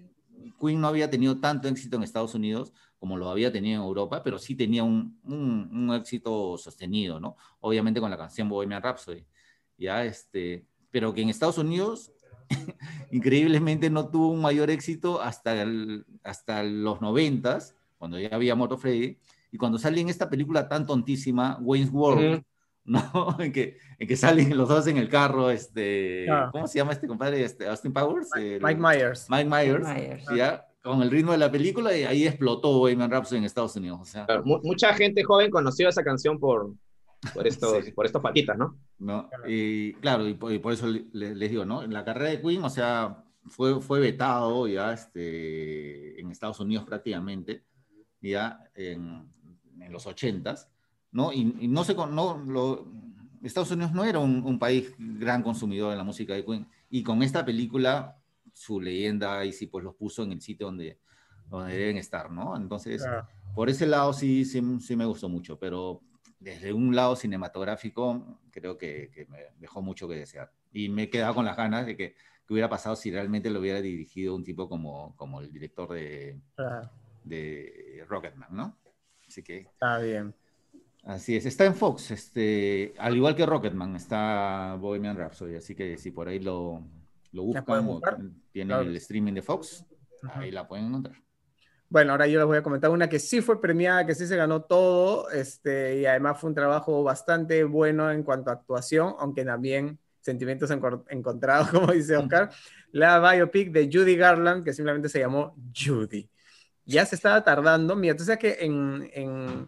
Queen no había tenido tanto éxito en Estados Unidos como lo había tenido en Europa, pero sí tenía un, un, éxito sostenido, ¿no? Obviamente con la canción Bohemian Rhapsody, ¿ya? Este, pero que en Estados Unidos increíblemente no tuvo un mayor éxito hasta, hasta los noventas, cuando ya había muerto Freddy, y cuando sale en esta película tan tontísima, Wayne's World, ¿no? En que, en que salen los dos en el carro, este, ah. ¿cómo se llama este compadre? Este, Austin Powers. Mike, Myers. Mike Myers, ¿ya? Con el ritmo de la película y ahí explotó Bohemian Rhapsody en Estados Unidos. O sea. mucha gente joven conoció esa canción por, por estos, por estos patitas, ¿no? ¿no? Y claro, y por, eso les, digo, ¿no? En la carrera de Queen, o sea, fue, fue vetado ya este, en Estados Unidos prácticamente, ya en, en los ochentas, ¿no? Y, no sé, no, lo, Estados Unidos no era un, país gran consumidor de la música de Queen, y con esta película su leyenda y sí pues los puso en el sitio donde, donde deben estar, ¿no? Entonces, por ese lado sí, sí, sí, me gustó mucho, pero desde un lado cinematográfico creo que, me dejó mucho que desear. Y me he quedado con las ganas de que, que, hubiera pasado si realmente lo hubiera dirigido un tipo como, como el director de, de Rocketman, ¿no? Así que... Está bien. Así es, está en Fox, este, al igual que Rocketman, está Bohemian Rhapsody, así que si por ahí lo, lo buscan o tienen el streaming de Fox, ahí la pueden encontrar. Bueno, ahora yo les voy a comentar una que sí fue premiada, que sí se ganó todo, este, y además fue un trabajo bastante bueno en cuanto a actuación, aunque también sentimientos encontrados, como dice Oscar, la biopic de Judy Garland, que simplemente se llamó Judy. Ya se estaba tardando. Mira, tú sabes que en,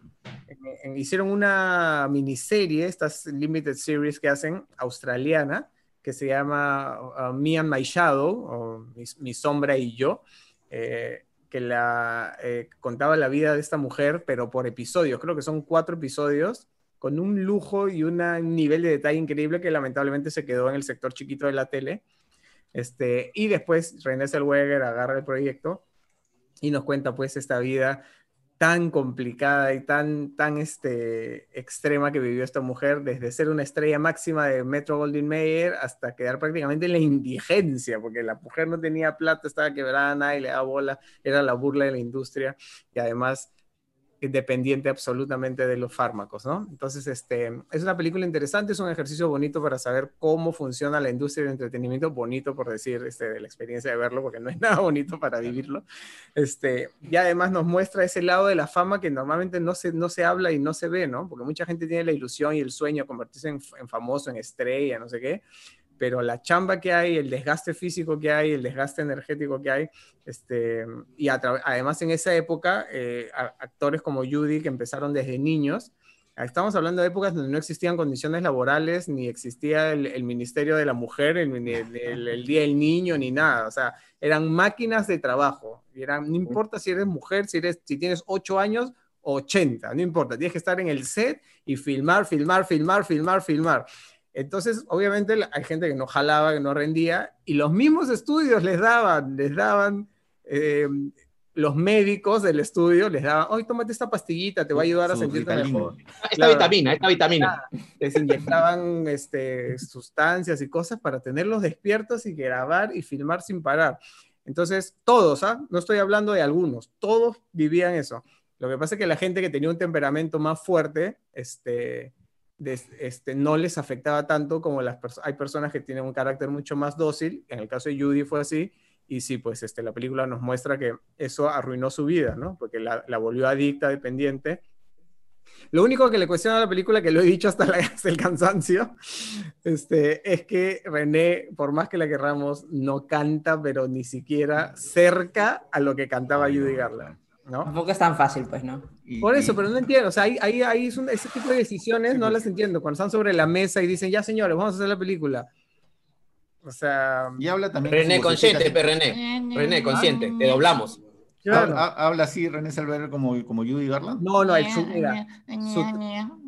hicieron una miniserie, estas limited series que hacen australiana, que se llama uh, Me and My Shadow, o Mi, Sombra y Yo, eh, que la, eh, contaba la vida de esta mujer, pero por episodios. Creo que son cuatro episodios, con un lujo y un nivel de detalle increíble que lamentablemente se quedó en el sector chiquito de la tele. Este, y después René Zellweger agarra el proyecto y nos cuenta pues esta vida tan complicada y tan, tan este, extrema que vivió esta mujer, desde ser una estrella máxima de Metro Goldwyn Mayer hasta quedar prácticamente en la indigencia, porque la mujer no tenía plata, estaba quebrada, nadie le daba bola, era la burla de la industria y además dependiente absolutamente de los fármacos, ¿no? Entonces, este, es una película interesante, es un ejercicio bonito para saber cómo funciona la industria del entretenimiento, bonito por decir, este, de la experiencia de verlo, porque no es nada bonito para vivirlo, este, y además nos muestra ese lado de la fama que normalmente no se, no se habla y no se ve, ¿no? Porque mucha gente tiene la ilusión y el sueño de convertirse en, en famoso, en estrella, no sé qué, pero la chamba que hay, el desgaste físico que hay, el desgaste energético que hay, este, y además en esa época, eh, actores como Judy, que empezaron desde niños, estamos hablando de épocas donde no existían condiciones laborales, ni existía el, Ministerio de la Mujer, el, Día del Niño, ni nada, o sea, eran máquinas de trabajo, y eran, no importa si eres mujer, si, eres, si tienes 8 años, 80, no importa, tienes que estar en el set y filmar, filmar, filmar, filmar, filmar. Entonces, obviamente hay gente que no jalaba, que no rendía, y los mismos estudios les daban, les daban, eh, los médicos del estudio les daban, hoy tómate esta pastillita, te va a ayudar a sentirte mejor. Esta vitamina, esta vitamina. Les inyectaban este, sustancias y cosas para tenerlos despiertos y grabar y filmar sin parar. Entonces, todos, ¿ah? no estoy hablando de algunos, todos vivían eso. Lo que pasa es que la gente que tenía un temperamento más fuerte, este, este, no les afectaba tanto como las personas. Hay personas que tienen un carácter mucho más dócil, en el caso de Judy fue así, y sí, pues este, la película nos muestra que eso arruinó su vida, ¿no? Porque la, volvió adicta, dependiente. Lo único que le cuestiona a la película, que lo he dicho hasta, el cansancio, este, es que René, por más que la querramos, no canta, pero ni siquiera cerca a lo que cantaba Judy Garland. ¿No? Tampoco es tan fácil, pues, ¿no? Por eso, pero no entiendo. O sea, ahí, ahí, ahí es ese tipo de decisiones no las entiendo. Cuando están sobre la mesa y dicen, ya señores, vamos a hacer la película. O sea. Y habla también. René, consciente, René. René, consciente, te doblamos. ¿Habla, así René Salver como, como Judy Garland? No, no, su, mira,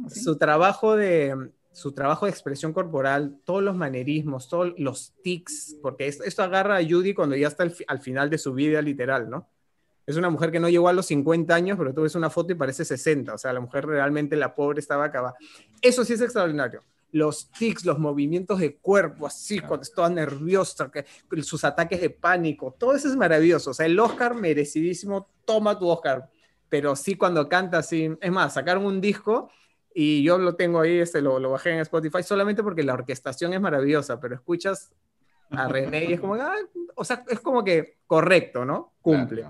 su, trabajo de su trabajo de expresión corporal, todos los manerismos, todos los tics, porque esto, agarra a Judy cuando ya está al final de su vida literal, ¿no? Es una mujer que no llegó a los 50 años, pero tú ves una foto y parece 60. O sea, la mujer realmente, la pobre, estaba acabada. Eso sí es extraordinario. Los tics, los movimientos de cuerpo, así, cuando está nerviosa, que, sus ataques de pánico, todo eso es maravilloso. O sea, el Oscar merecidísimo, toma tu Oscar. Pero sí, cuando canta así, es más, sacaron un disco y yo lo tengo ahí, este, lo, lo bajé en Spotify solamente porque la orquestación es maravillosa, pero escuchas a René y es como, ah, o sea, es como que correcto, ¿no? Cumple.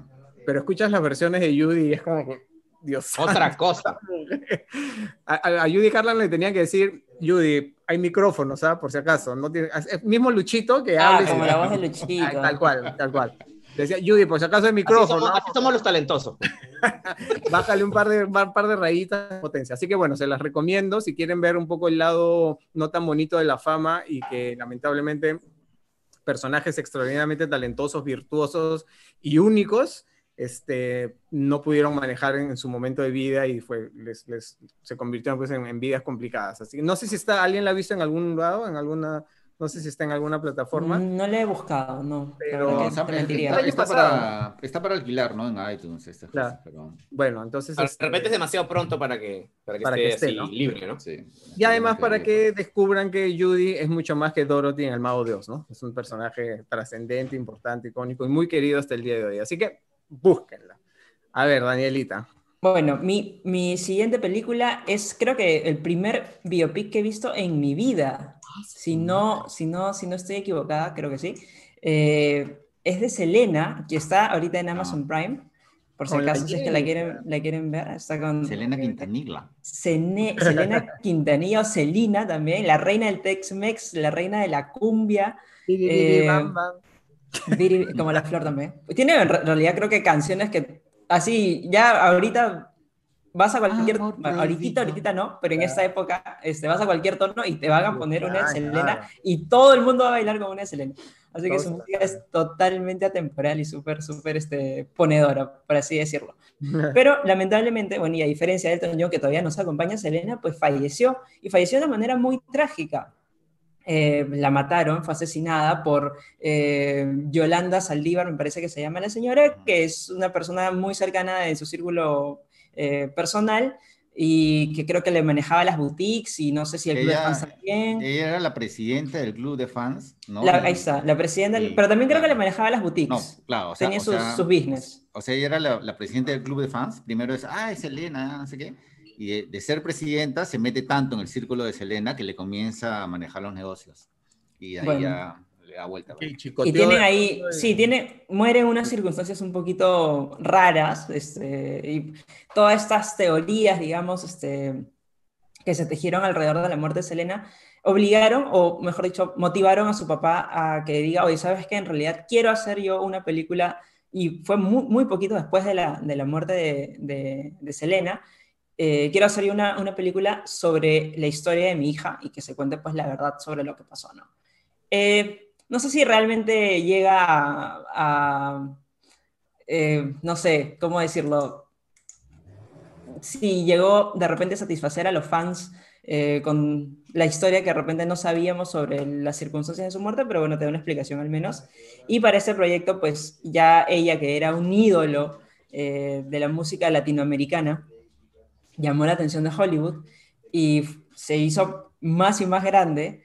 Pero escuchas las versiones de Judy y es como que, Dios. Otra cosa. A, Judy Carlan le tenía que decir, Judy, hay micrófonos, ¿sabes? Por si acaso. No tiene, mismo Luchito que ah, como la voz de Luchito. Tal cual, tal cual. Decía, Judy, por si acaso hay micrófono. Así somos, los talentosos. Bájale un par de, un par de rayitas de potencia. Así que bueno, se las recomiendo si quieren ver un poco el lado no tan bonito de la fama y que lamentablemente personajes extraordinariamente talentosos, virtuosos y únicos este, no pudieron manejar en, su momento de vida y fue, les, se convirtieron pues, en, vidas complicadas. Así no sé si está, alguien la ha visto en algún lado, en alguna no sé si está en alguna plataforma. No le he buscado, no. Pero está, para, está, para, alquilar, ¿no? En iTunes. Estas pero... Bueno, entonces... De este repente es demasiado pronto para que, para que esté, así, libre, ¿no? Sí. Y además para que descubran que Judy es mucho más que Dorothy en El Mago Dios, ¿no? Es un personaje trascendente, importante, icónico y muy querido hasta el día de hoy. Así que búsquenla. A ver, Danielita. Bueno, mi, mi siguiente película es creo que el primer biopic que he visto en mi vida. Si no, si no, si no estoy equivocada, creo que sí. Eh, es de Selena, que está ahorita en Amazon Prime. Por si acaso, si es que la quieren, la quieren ver, está con... Selena Quintanilla. Selena Quintanilla o Selena también, la reina del Tex-Mex, la reina de la cumbia. Eh, como la flor también. Tiene en realidad creo que canciones que así, ya ahorita vas a cualquier, ah, ahorita, ahorita no, pero en esta época este, vas a cualquier tono y te van a poner una Selena y todo el mundo va a bailar con una Selena. Así que su música es totalmente atemporal y súper, súper este, ponedora, por así decirlo. Pero lamentablemente, bueno, y a diferencia de Elton John, que todavía nos acompaña, Selena, pues falleció y falleció de una manera muy trágica. Eh, la mataron, fue asesinada por eh, Yolanda Saldívar, me parece que se llama la señora, que es una persona muy cercana de su círculo eh, personal y que creo que le manejaba las boutiques y no sé si el club de fans también. Ella era la presidenta del club de fans, ¿no? La, ahí está, la presidenta, pero también creo que le manejaba las boutiques. No, claro, o sea, tenía sus, business. O sea, ella era la, presidenta del club de fans. Primero es, ah, es Elena, no sé qué. Y de, ser presidenta se mete tanto en el círculo de Selena que le comienza a manejar los negocios. Y ahí ya vuelta. Y tienen ahí, sí, tiene, muere en unas circunstancias un poquito raras, este, y todas estas teorías, digamos, este, que se tejieron alrededor de la muerte de Selena, obligaron, o mejor dicho, motivaron a su papá a que diga, oye, ¿sabes qué? En realidad quiero hacer yo una película, y fue muy, muy poquito después de la, de la muerte de, de, Selena, eh, quiero hacer una, una, película sobre la historia de mi hija y que se cuente pues la verdad sobre lo que pasó, ¿no? Eh, no sé si realmente llega a, eh, no sé, ¿cómo decirlo? Si llegó de repente a satisfacer a los fans eh, con la historia que de repente no sabíamos sobre las circunstancias de su muerte, pero bueno, te da una explicación al menos. Y para ese proyecto, pues ya ella, que era un ídolo eh, de la música latinoamericana, llamó la atención de Hollywood y se hizo más y más grande,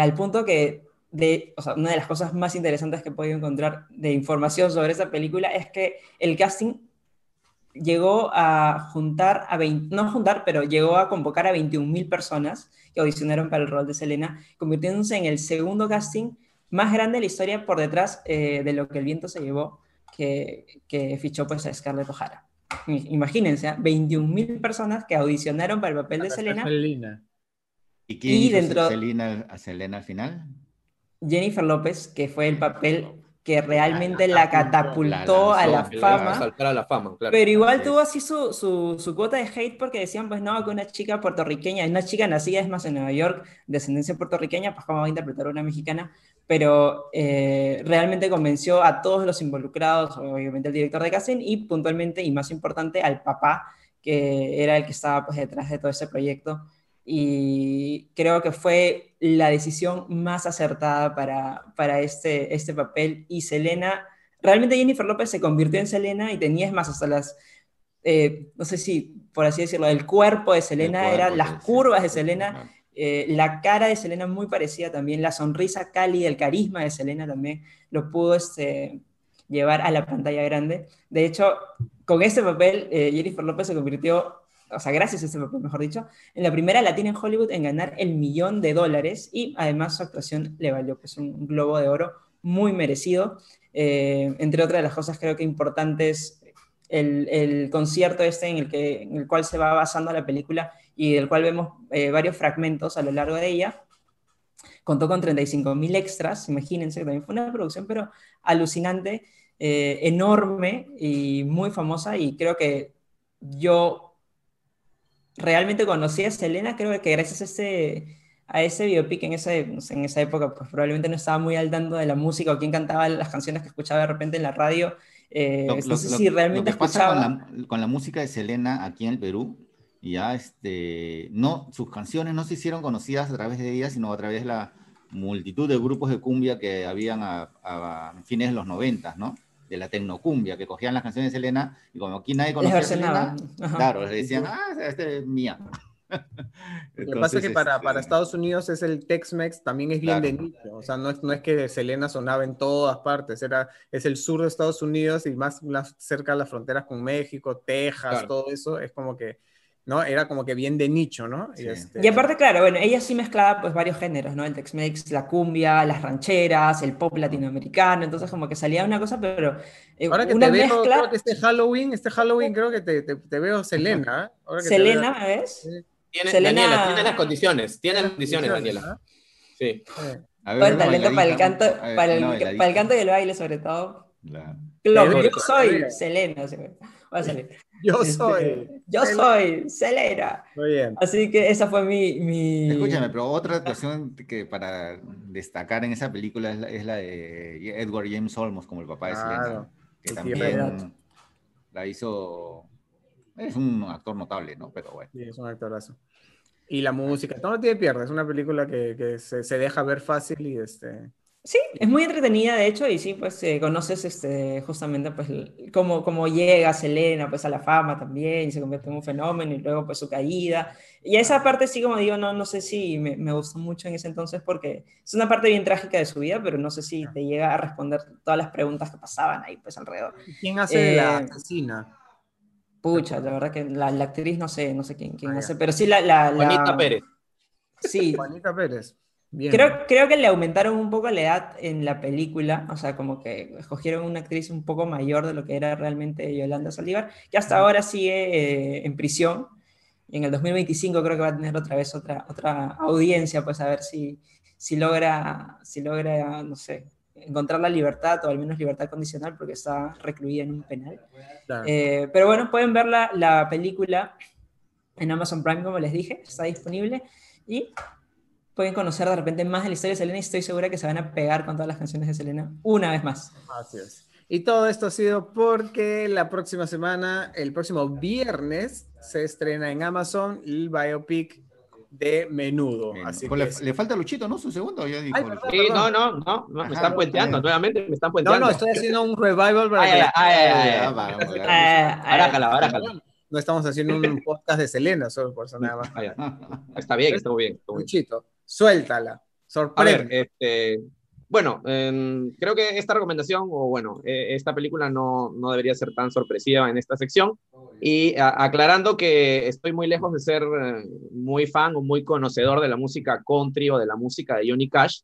al punto que una de las cosas más interesantes que he podido encontrar de información sobre esa película es que el casting llegó a juntar a 20, no juntar, pero llegó a convocar a 21.000 personas que audicionaron para el rol de Selena, convirtiéndose en el segundo casting más grande de la historia por detrás eh, de lo que el viento se llevó, que, que fichó pues a Scarlett O'Hara. Imagínense, 21.000 ¿ah? personas que audicionaron para el papel de Selena. ¿Y quién dentro... Selena, a Selena al final? Jennifer López, que fue el papel que realmente la, catapultó a la fama. la fama Pero igual tuvo así su, su, cuota de hate porque decían, pues no, que una chica puertorriqueña, una chica nacida es más en Nueva York, descendencia puertorriqueña, pues cómo va a interpretar a una mexicana. Pero eh, realmente convenció a todos los involucrados, obviamente el director de casting y puntualmente, y más importante, al papá, que era el que estaba pues detrás de todo ese proyecto y creo que fue la decisión más acertada para, para este, este papel. Y Selena, realmente Jennifer López se convirtió en Selena y tenía más hasta las, eh, no sé si por así decirlo, el cuerpo de Selena, eran las curvas de Selena, eh, la cara de Selena muy parecida también, la sonrisa cálida, el carisma de Selena también lo pudo este, llevar a la pantalla grande. De hecho, con este papel, eh, Jennifer López se convirtió o sea, gracias a ese papel, mejor dicho, en la primera latina en Hollywood en ganar el millón de dólares y además su actuación le valió pues un globo de oro muy merecido. Eh, entre otras las cosas creo que importantes, el, el, concierto este en el, que, en el cual se va basando la película y del cual vemos eh, varios fragmentos a lo largo de ella. Contó con 35.000 extras, imagínense que también fue una producción, pero alucinante, eh, enorme y muy famosa. Y creo que yo realmente conocí a Selena, creo que gracias a ese, a ese biopic en, ese, en esa época, pues probablemente no estaba muy al tanto de la música o quién cantaba las canciones que escuchaba de repente en la radio. Eh, no sé si realmente escuchaba... con la música de Selena aquí en el Perú ya este, no, sus canciones no se hicieron conocidas a través de ella, sino a través de la multitud de grupos de cumbia que habían a, fines de los noventas, ¿no? De la tecnocumbia, que cogían las canciones de Selena y como aquí nadie conocía a Selena, claro, les decían, ah, este es mía. Lo que pasa es que para, para, este Estados Unidos es el Tex-Mex, también es bien de nicho, o sea, no es, no es que Selena sonaba en todas partes, era, es el sur de Estados Unidos y más, cerca de las fronteras con México, Texas, todo eso, es como que ¿no? Era como que bien de nicho, ¿no? Y, este... y, aparte, claro, bueno, ella sí mezclaba pues varios géneros, ¿no? El Tex-Mex, la cumbia, las rancheras, el pop latinoamericano, entonces como que salía una cosa, pero eh, Ahora que te veo, creo que este Halloween, este Halloween creo que te, te, veo Selena. ¿eh? Selena, ¿ves? Tiene, Selena... Daniela, tiene las condiciones, tiene las condiciones, Daniela. Sí. A ver, talento para el canto, para el, para el canto y el baile sobre todo. Claro. Yo soy Selena. Va a salir. Yo este, soy. yo soy Celera. Muy bien. Así que esa fue mi, mi... Escúchame, pero otra actuación que para destacar en esa película es la, de Edward James Olmos como el papá de Selena. Que también la hizo. Es un actor notable, ¿no? Pero bueno. Sí, es un actorazo. Y la música, todo no tiene pierde. Es una película que, que se, se, deja ver fácil y este. Sí, es muy entretenida de hecho y sí, pues eh, conoces este, justamente pues cómo, cómo llega Selena pues a la fama también y se convierte en un fenómeno y luego pues su caída. Y esa parte sí, como digo, no, no sé si me, me gustó mucho en ese entonces porque es una parte bien trágica de su vida, pero no sé si te llega a responder todas las preguntas que pasaban ahí pues alrededor. ¿Quién hace la eh, asesina? Pucha, la verdad que la, la, actriz no sé, no sé quién, quién ah, hace, pero sí la... la, la... Juanita Pérez. Sí. Juanita Pérez. Creo, creo que le aumentaron un poco la edad en la película, o sea, como que escogieron una actriz un poco mayor de lo que era realmente Yolanda Saldívar, que hasta ahora sigue eh, en prisión, y en el 2025 creo que va a tener otra vez otra, otra audiencia, pues a ver si, si, logra, si logra, no sé, encontrar la libertad o al menos libertad condicional porque está recluida en un penal. Eh, pero bueno, pueden ver la, la película en Amazon Prime, como les dije, está disponible. Y pueden conocer de repente más de la historia de Selena y estoy segura que se van a pegar con todas las canciones de Selena una vez más. Así es. Y todo esto ha sido porque la próxima semana, el próximo viernes, se estrena en Amazon el biopic de Menudo. Así pues le, falta Luchito, ¿no? Su segundo. Ya dijo, sí, no, no, no, no, me están puenteando, nuevamente me están puenteando. No, no, estoy haciendo un revival para ay, ay, ay, No estamos haciendo un podcast de Selena, solo por eso nada más. Está bien, está muy bien. Luchito. Suéltala. Sorprende. este, bueno, em, creo que esta recomendación, o bueno, e, esta película no, no, debería ser tan sorpresiva en esta sección. Y aclarando que estoy muy lejos de ser eh, muy fan o muy conocedor de la música country o de la música de Johnny Cash.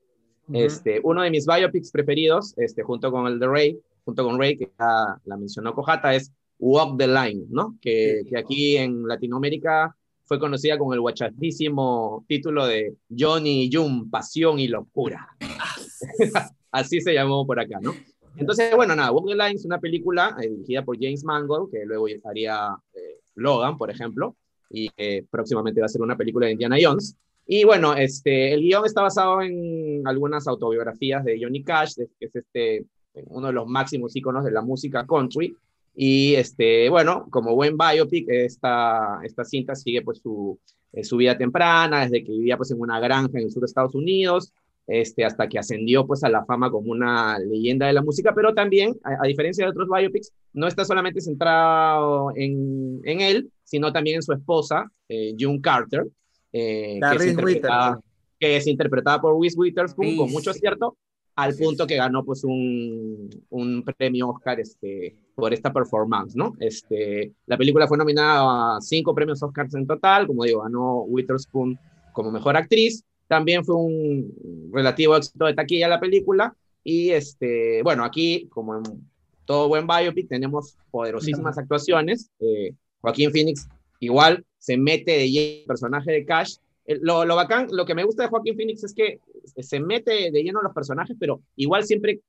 este, uno de mis biopics preferidos, este, junto con el de Ray, junto con Ray, que ya la mencionó Cojata, es Walk the Line, ¿no? Que, que aquí en Latinoamérica fue conocida con el guachatísimo título de Johnny June, Pasión y Locura. Así se llamó por acá, ¿no? Entonces, bueno, nada, Walk the Line es una película eh, dirigida por James Mangold, que luego haría eh, Logan, por ejemplo, y próximamente va a ser una película de Indiana Jones. Y bueno, este, el guion está basado en algunas autobiografías de Johnny Cash, que es este, uno de los máximos íconos de la música country, y este, bueno, como buen biopic, esta, esta cinta sigue pues su, eh, su vida temprana, desde que vivía pues en una granja en el sur de Estados Unidos, este, hasta que ascendió pues a la fama como una leyenda de la música, pero también, a, diferencia de otros biopics, no está solamente centrado en, en él, sino también en su esposa, eh, June Carter, eh, que, es interpretada, que, es interpretada, por Reese Witherspoon, con mucho acierto, al punto que ganó pues un, un, premio Oscar este, por esta performance, ¿no? Este, la película fue nominada a cinco premios Oscars en total, como digo, ganó Witherspoon como mejor actriz, también fue un relativo éxito de taquilla la película, y este, bueno, aquí, como en todo buen biopic, tenemos poderosísimas actuaciones, eh, Joaquín Phoenix igual se mete de lleno el personaje de Cash, lo, lo, bacán, lo que me gusta de Joaquín Phoenix es que se mete de lleno en los personajes, pero igual siempre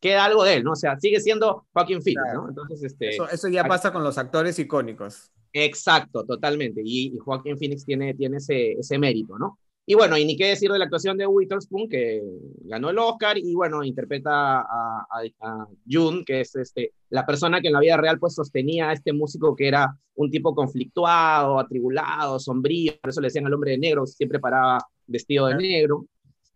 queda algo de él, ¿no? O sea, sigue siendo Joaquin Phoenix, ¿no? Entonces, este... Eso, ya pasa con los actores icónicos. Exacto, totalmente. Y, y Joaquin Phoenix tiene, tiene ese, ese mérito, ¿no? Y bueno, y ni qué decir de la actuación de Witherspoon, que ganó el Oscar, y bueno, interpreta a, a, June, que es este, la persona que en la vida real pues sostenía a este músico que era un tipo conflictuado, atribulado, sombrío, por eso le decían al hombre de negro, siempre paraba vestido de negro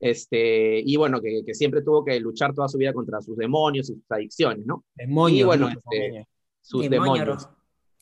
este, y bueno, que, que, siempre tuvo que luchar toda su vida contra sus demonios y sus adicciones, ¿no? Demonios. Y bueno, este, sus demonios. Demonios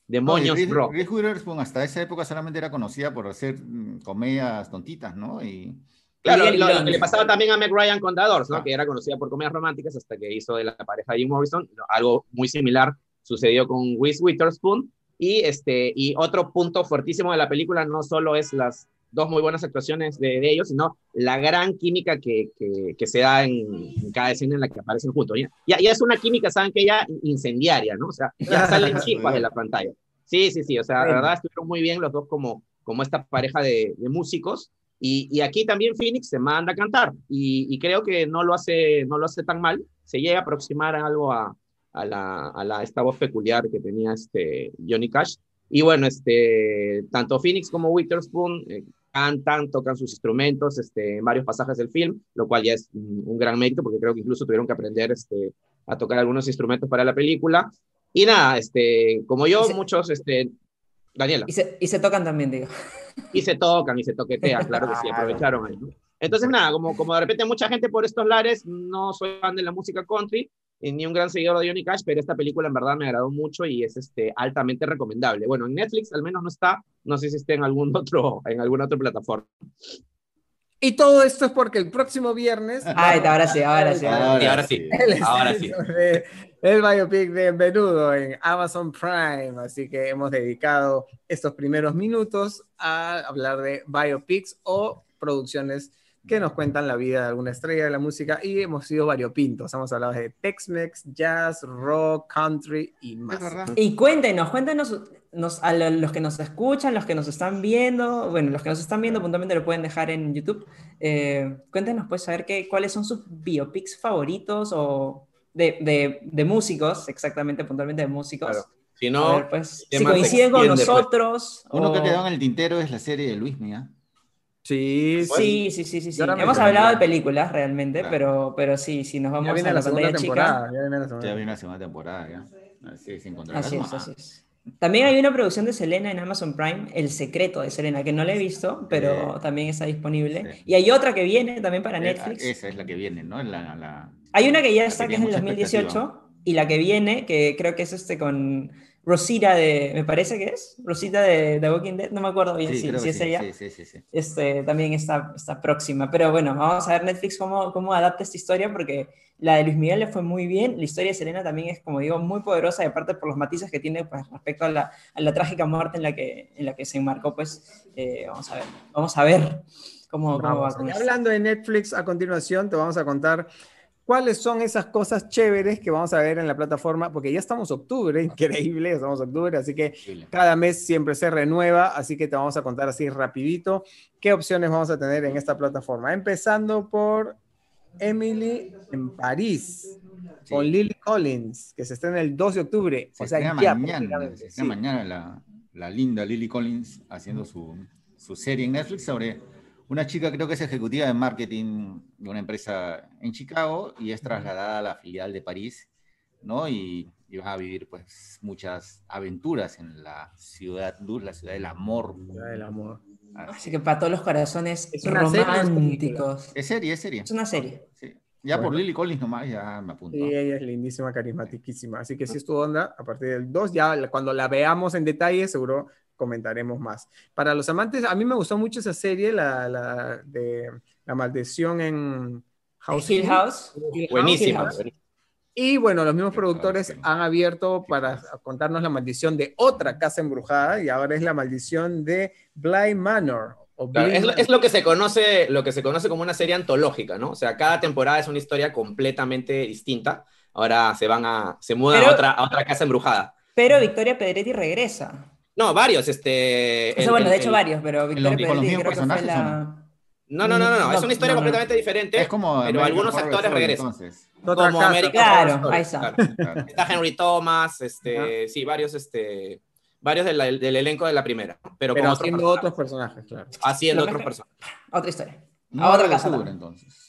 rock. Reese Witherspoon hasta esa época solamente era conocida por hacer mm, comedias tontitas, ¿no? Y... Claro, lo, que le pasaba también a Meg Ryan con The Doors, ¿no? Ah. Que era conocida por comedias románticas hasta que hizo de la pareja Jim Morrison. Algo muy similar sucedió con Reese Witherspoon. Y, este, y otro punto fuertísimo de la película no solo es las dos muy buenas actuaciones de, ellos, sino la gran química que, que, se da en, cada escena en la que aparecen juntos. Ya, ya, es una química, saben que ya incendiaria, ¿no? O sea, ya salen chispas de la pantalla. Sí, sí, sí, o sea, la verdad estuvieron muy bien los dos como, como esta pareja de, de músicos. Y, y, aquí también Phoenix se manda a cantar y, y, creo que no lo, hace, no lo hace tan mal. Se llega a aproximar algo a, a, la, a la, esta voz peculiar que tenía este Johnny Cash. Y bueno, este, tanto Phoenix como Witherspoon eh, cantan, tocan sus instrumentos este, en varios pasajes del film, lo cual ya es un, gran mérito porque creo que incluso tuvieron que aprender este, a tocar algunos instrumentos para la película. Y nada, este, como yo, muchos, este, Daniela. Y se, y se, tocan también, digo. Y se tocan y se toquetean, claro que sí, aprovecharon ahí. Entonces, nada, como, como de repente mucha gente por estos lares, no soy fan de la música country, ni un gran seguidor de Johnny Cash, pero esta película en verdad me agradó mucho y es este, altamente recomendable. Bueno, en Netflix al menos no está, no sé si está en, algún otro, en alguna otra plataforma. Y todo esto es porque el próximo viernes. Ay, ahora sí, ahora sí. Ahora, sí. Ahora sí. El biopic de Menudo en Amazon Prime. Así que hemos dedicado estos primeros minutos a hablar de biopics o producciones que nos cuentan la vida de alguna estrella de la música y hemos sido variopintos. Hemos hablado de Tex-Mex, jazz, rock, country y más. Y cuéntenos, cuéntenos nos, a los que nos escuchan, los que nos están viendo, bueno, los que nos están viendo puntualmente lo pueden dejar en YouTube. Eh, cuéntenos, pues, saber qué, cuáles son sus biopics favoritos o de, de, de músicos, exactamente, puntualmente de músicos. Si no, pues, si coinciden con nosotros. Uno que ha quedado en el tintero es la serie de Luis Mía. Sí, sí, sí, sí, sí, Hemos hablado de películas realmente, pero, pero sí, sí, nos vamos a la, pantalla chica. Ya viene la segunda temporada, ya. Así es, así es, así es. También hay una producción de Selena en Amazon Prime, El secreto de Selena, que no la he visto, pero también está disponible. Y hay otra que viene también para Netflix. Esa es la que viene, ¿no? hay una que ya está, que es en el 2018, y la que viene, que creo que es este con Rosita de, me parece que es, Rosita de The Walking Dead, no me acuerdo bien si, es ella. Sí, sí, sí, este, también está, está próxima. Pero bueno, vamos a ver Netflix cómo, cómo adapta esta historia, porque la de Luis Miguel le fue muy bien. La historia de Selena también es, como digo, muy poderosa, y aparte por los matices que tiene pues, respecto a la, a la, trágica muerte en la que, en la que se enmarcó, pues eh, vamos a ver. Vamos a ver cómo, cómo va con Hablando de Netflix, a continuación te vamos a contar cuáles son esas cosas chéveres que vamos a ver en la plataforma, porque ya estamos octubre, increíble, estamos octubre, así que cada mes siempre se renueva, así que te vamos a contar así rapidito qué opciones vamos a tener en esta plataforma, empezando por Emily en París, con Lily Collins, que se estrena el 2 de octubre, o sea, ya mañana, se mañana la, la, linda Lily Collins haciendo su, su serie en Netflix sobre una chica creo que es ejecutiva de marketing de una empresa en Chicago y es trasladada a la filial de París, ¿no? Y, va a vivir pues muchas aventuras en la ciudad luz, la ciudad del amor. Ciudad del amor. Así, que para todos los corazones es románticos. es serie, es serie. Es una serie. Ya por Lily Collins nomás ya me apunto. Sí, ella es lindísima, carismatiquísima. Así que si es tu onda, a partir del 2, ya cuando la veamos en detalle, seguro comentaremos más. Para los amantes, a mí me gustó mucho esa serie, la, la de La maldición en House. Hill House. Buenísimo. Y bueno, los mismos productores han abierto para contarnos la maldición de otra casa embrujada y ahora es la maldición de Bly Manor. es, lo, que se conoce, lo que se conoce como una serie antológica, ¿no? O sea, cada temporada es una historia completamente distinta. Ahora se van a, se mudan a, otra, a otra casa embrujada. Pero Victoria Pedretti regresa. No, varios, este... bueno, de hecho varios, pero Victoria Pedretti creo que fue la... No, no, no, no, es una historia completamente diferente. Es como pero algunos actores regresan. Como American Claro, ahí está. Está Henry Thomas, este, sí, varios, este, varios del, elenco de la primera. Pero, pero haciendo otros personajes, claro. Haciendo otros personajes. Otra historia. No, otra casa. entonces.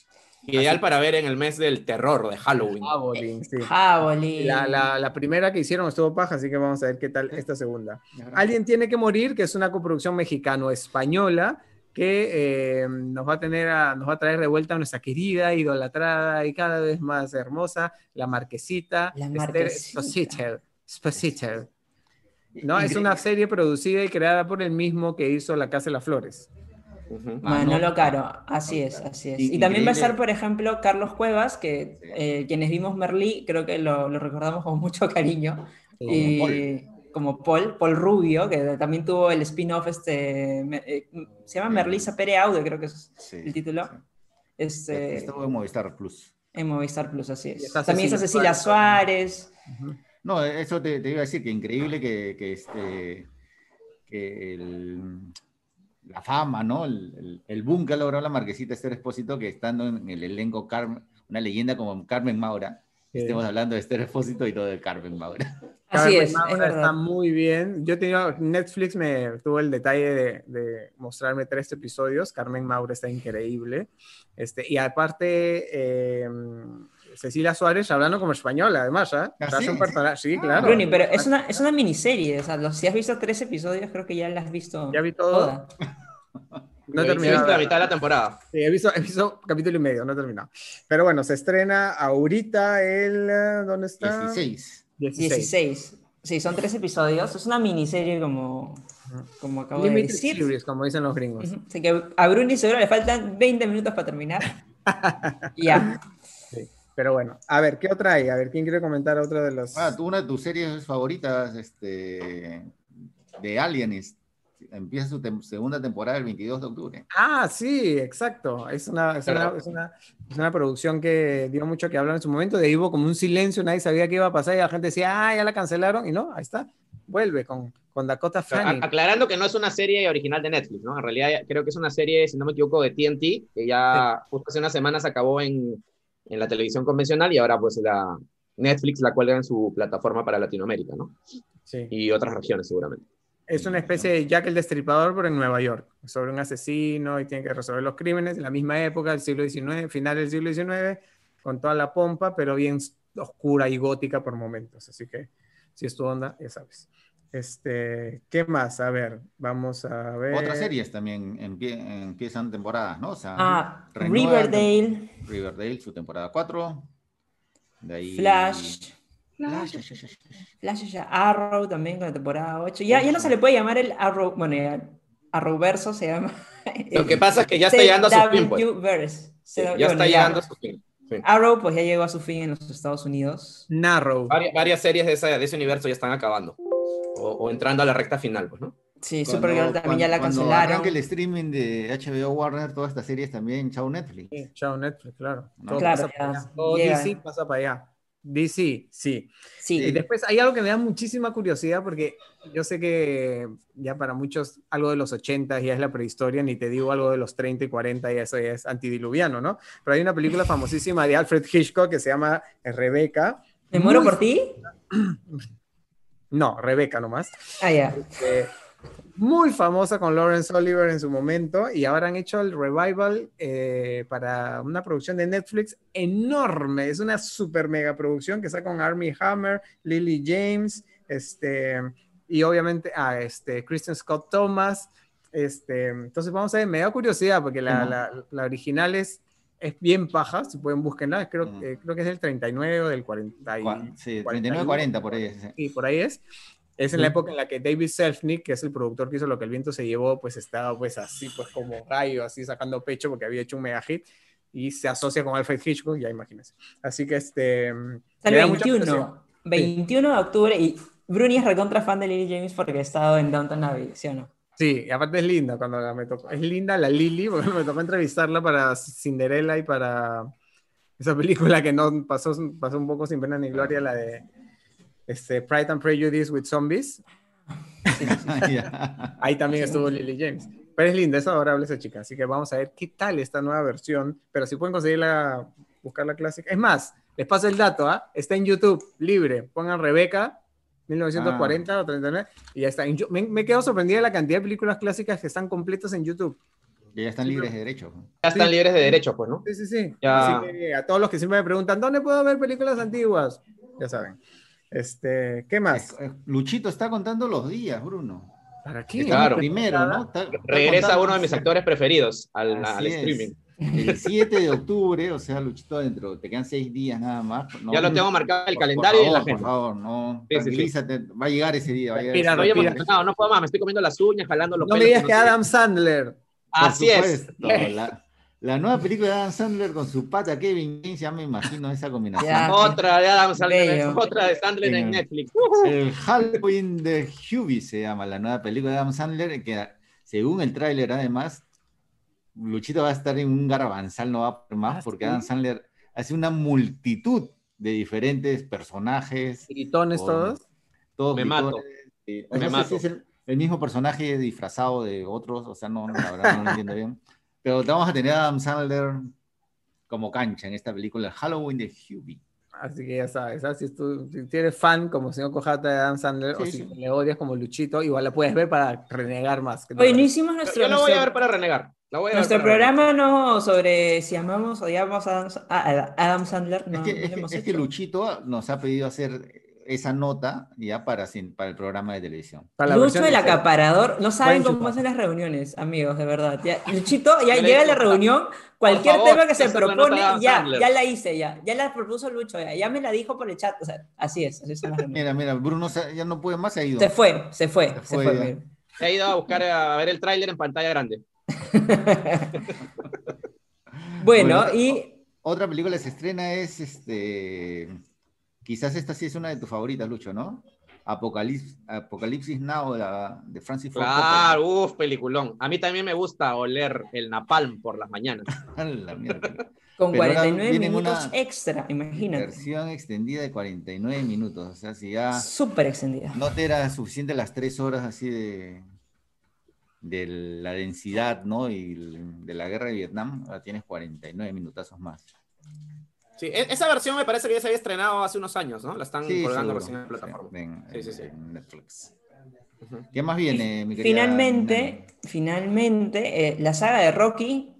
Ideal para ver en el mes del terror de Halloween. Halloween, sí. Halloween. La, la, la, primera que hicieron estuvo paja, así que vamos a ver qué tal esta segunda. Alguien tiene que morir, que es una coproducción mexicano-española que eh, nos, va a tener nos va a traer de vuelta a nuestra querida, idolatrada y cada vez más hermosa, la Marquesita, la Marquesita. ¿no? Es una serie producida y creada por el mismo que hizo La Casa de las Flores. Manolo Caro, así es, así es. Y también va a estar, por ejemplo, Carlos Cuevas, que eh, quienes vimos Merlí, creo que lo, recordamos con mucho cariño. y, como Paul, Paul Rubio, que también tuvo el spin-off, este, eh, se llama Merlisa Pere Aude, creo que es el título. Este, Estuvo en Movistar Plus. En Movistar Plus, así es. También está Cecilia Suárez. No, eso te, iba a decir, que increíble que, que este, que la fama, ¿no? El, el, boom que ha logrado la Marquesita Esther Expósito, que estando en el elenco Carmen, una leyenda como Carmen Maura, estemos hablando de Esther Expósito y todo de Carmen Maura. Así es, Está muy bien. Yo tenía, Netflix me tuvo el detalle de, mostrarme tres episodios. Carmen Maura está increíble. Este, y aparte, em, Cecilia Suárez hablando como española, además, ¿eh? ¿Ah, sí? Un personaje, sí, claro. pero es una, es una miniserie. O sea, si has visto tres episodios, creo que ya las has visto. Ya vi todo. No he terminado. la mitad de la temporada. Sí, he visto, he visto capítulo y medio, no he terminado. Pero bueno, se estrena ahorita el. ¿Dónde está? 16. 16. Sí, son tres episodios. Es una miniserie como, como acabo de decir. Series, como dicen los gringos. Así que a Bruni seguro le faltan 20 minutos para terminar. ya. Sí. Pero bueno, a ver, ¿qué otra hay? A ver, ¿quién quiere comentar otra de los...? Ah, tú, una de tus series favoritas este, de Aliens empieza su segunda temporada el 22 de octubre. Ah, sí, exacto. Es una, es una, es una, es una producción que dio mucho que hablar en su momento. De ahí hubo como un silencio, nadie sabía qué iba a pasar y la gente decía, ah, ya la cancelaron. Y no, ahí está, vuelve con, con Dakota Fanning. Aclarando que no es una serie original de Netflix, ¿no? En realidad creo que es una serie, si no me equivoco, de TNT, que ya justo hace unas semanas acabó en, en la televisión convencional y ahora pues la Netflix la cuelga en su plataforma para Latinoamérica, ¿no? Sí. Y otras regiones seguramente. Es una especie de Jack el Destripador, pero en Nueva York, sobre un asesino y tiene que resolver los crímenes en la misma época, del siglo XIX, final del siglo XIX, con toda la pompa, pero bien oscura y gótica por momentos. Así que, si es tu onda, ya sabes. Este, ¿Qué más? A ver, vamos a ver. Otras series también empiezan temporadas, ¿no? O sea, ah, Riverdale. Riverdale, su temporada 4. De ahí... Flash. Flash, Flash, ya. Arrow también con la temporada 8. Ya, ya no se le puede llamar el Arrow, bueno, ya, Arrowverso se llama. Lo que pasa es que ya está llegando a su fin. Pues. ya está llegando a su fin. Arrow pues ya llegó a su fin en los Estados Unidos. Narrow. varias series de, esa, de, ese universo ya están acabando. O, o, entrando a la recta final, pues, ¿no? Sí, Supergirl también ya la cancelaron. que el streaming de HBO Warner, todas estas series también, chao Netflix. Sí, chao Netflix, claro. Todo claro, pasa Todo DC pasa para allá. DC, sí. sí. Y después hay algo que me da muchísima curiosidad porque yo sé que ya para muchos algo de los 80 ya es la prehistoria, ni te digo algo de los 30 y 40 y eso ya es antidiluviano, ¿no? Pero hay una película famosísima de Alfred Hitchcock que se llama Rebeca. ¿Me muero por ti? No, Rebeca nomás. Ah, ya. Este, muy famosa con Lawrence Oliver en su momento y ahora han hecho el revival eh, para una producción de Netflix enorme. Es una super mega producción que está con Army Hammer, Lily James, este, y obviamente a ah, este, Kristen Scott Thomas. Este, entonces vamos a ver, me da curiosidad porque la, la, original es, es bien paja, si pueden buscarla, creo, mm. creo que es del 39 o del 40. sí, 39-40 por ahí es. Sí, por ahí es. Es en la época en la que David Selfnick, que es el productor que hizo Lo que el viento se llevó, pues estaba pues así, pues como rayo, así sacando pecho porque había hecho un mega hit. y se asocia con Alfred Hitchcock, ya imagínense. Así que este... el 21, 21 de octubre y Bruni es recontra fan de Lily James porque ha estado en Downton Abbey, ¿sí o no? Sí, y aparte es linda cuando me tocó. Es linda la Lily porque me tocó entrevistarla para Cinderella y para esa película que no pasó, pasó un poco sin pena ni gloria, la de este, Pride and Prejudice with Zombies. Ahí también estuvo Lily James. Pero es linda, es adorable esa chica. Así que vamos a ver qué tal esta nueva versión. Pero si pueden conseguirla, buscar la clásica. Es más, les paso el dato, ¿ah? Está en YouTube, libre. Pongan Rebeca, 1940 ah. o 39, y ya está. Me, me quedo sorprendida de la cantidad de películas clásicas que están completas en YouTube. Y ya están libres de derechos. Ya están libres de derechos, pues, ¿no? Sí, sí, sí. Así que a todos los que siempre me preguntan, ¿dónde puedo ver películas antiguas? Ya saben. Este, ¿qué más? Luchito está contando los días, Bruno. ¿Para qué? Claro. Primero, ¿no? Regresa uno de mis actores preferidos al, streaming. El 7 de octubre, o sea, Luchito adentro, te quedan seis días nada más. ya lo tengo marcado en el calendario y la agenda. Por favor, no. tranquilízate, va a llegar ese día. Va a llegar No, no puedo más, me estoy comiendo las uñas, jalando los No me digas que Adam Sandler. Así es. La nueva película de Adam Sandler con su pata Kevin James, ya me imagino esa combinación. otra de Adam Sandler, otra de Sandler en Netflix. El Halloween de Hubie se llama la nueva película de Adam Sandler, que según el tráiler además, Luchito va a estar en un garbanzal, no va a por más, ah, porque Adam Sandler hace una multitud de diferentes personajes. ¿Gritones todos? Todos Me mato. Me mato. es el, mismo personaje disfrazado de otros, o sea, no, la verdad no lo entiendo bien. Pero vamos a tener a Adam Sandler como cancha en esta película, Halloween de Hubie. Así que ya sabes, si, tú, si eres fan como señor Cojata de Adam Sandler o si le odias como Luchito, igual la puedes ver para renegar más. Buenísimo nuestro... Yo, lo voy a ver para renegar. nuestro programa no sobre si amamos o odiamos a Adam, Sandler. No, es que Luchito nos ha pedido hacer esa nota ya para, para el programa de televisión. Lucho el acaparador, no saben cómo hacen las reuniones, amigos, de verdad. Ya, Luchito ya llega a la reunión, cualquier tema que se propone, ya, ya la hice, ya, ya la propuso Lucho, ya, ya me la dijo por el chat, o sea, así es, así son las reuniones. Mira, mira, Bruno ya no puede más, se ha ido. Se fue, se fue, se fue. Se, ha ido a buscar a ver el tráiler en pantalla grande. bueno, y... Otra película se estrena es este Quizás esta sí es una de tus favoritas, Lucho, ¿no? Apocalipsis, Apocalipsis Now de, Francis Ford Ah, uff, peliculón. A mí también me gusta oler el napalm por las mañanas. Con 49 minutos extra, imagínate. Versión extendida de 49 minutos. O sea, si ya. Súper extendida. No te era suficiente las tres horas así de, de la densidad, ¿no? Y de la guerra de Vietnam, ahora tienes 49 minutazos más. Sí, e-, esa versión me parece que ya se había estrenado hace unos años, ¿no? La están colgando recién en la plataforma. Sí, sí, sí, Netflix. ¿Qué más viene, mi querida? Finalmente, finalmente, eh, la saga de Rocky,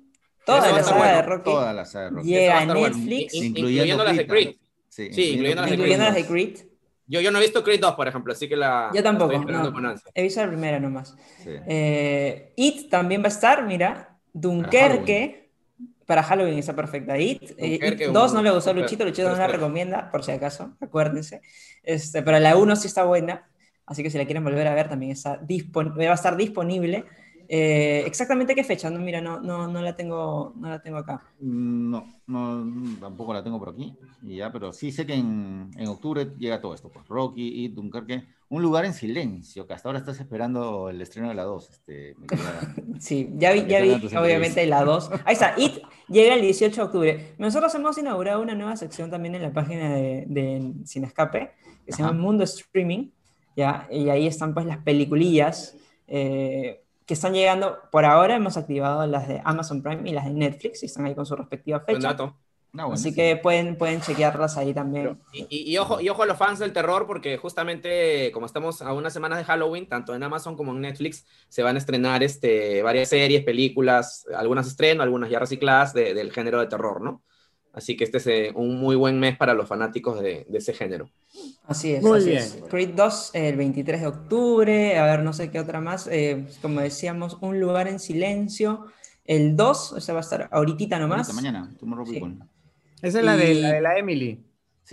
toda la saga de Rocky, toda la saga de Rocky. llega a Netflix. incluyendo, las de Creed. Sí, sí incluyendo, las de Creed. Las de Creed. Yo, yo no he visto Creed 2, por ejemplo, así que la. Yo tampoco. No, he visto la primera nomás. Eh, It también va a estar, mira. Dunkerque para Halloween está perfecta. It, eh, dos no le gustó a Luchito, Luchito no la recomienda, por si acaso, acuérdense. Este, pero la 1 sí está buena, así que si la quieren volver a ver también está va a estar disponible. Eh, exactamente qué fecha, no, mira, no, no, no, la tengo, no la tengo acá. No, no, tampoco la tengo por aquí, ya, pero sí sé que en, en octubre llega todo esto, pues Rocky y Dunkerque, un lugar en silencio, que hasta ahora estás esperando el estreno de la 2. Este, sí, ya vi, ya vi obviamente la 2. Ahí está, It llega el 18 de octubre. Nosotros hemos inaugurado una nueva sección también en la página de, de Sin Escape, que se llama Mundo Streaming, ¿ya? y ahí están pues las peliculillas. Eh, que están llegando, por ahora hemos activado las de Amazon Prime y las de Netflix, y están ahí con su respectiva fecha. Así que pueden, pueden chequearlas ahí también. y, ojo, y ojo a los fans del terror, porque justamente como estamos a unas semanas de Halloween, tanto en Amazon como en Netflix, se van a estrenar este, varias series, películas, algunas estreno, algunas ya recicladas del género de terror, ¿no? Así que este es eh, un muy buen mes para los fanáticos de, ese género. Así es. Muy bien. Creed 2 el 23 de octubre, a ver, no sé qué otra más. Eh, como decíamos, Un lugar en silencio. El 2, esa va a estar ahorita nomás. Esta mañana, sí. Esa es la, de, la de la Emily.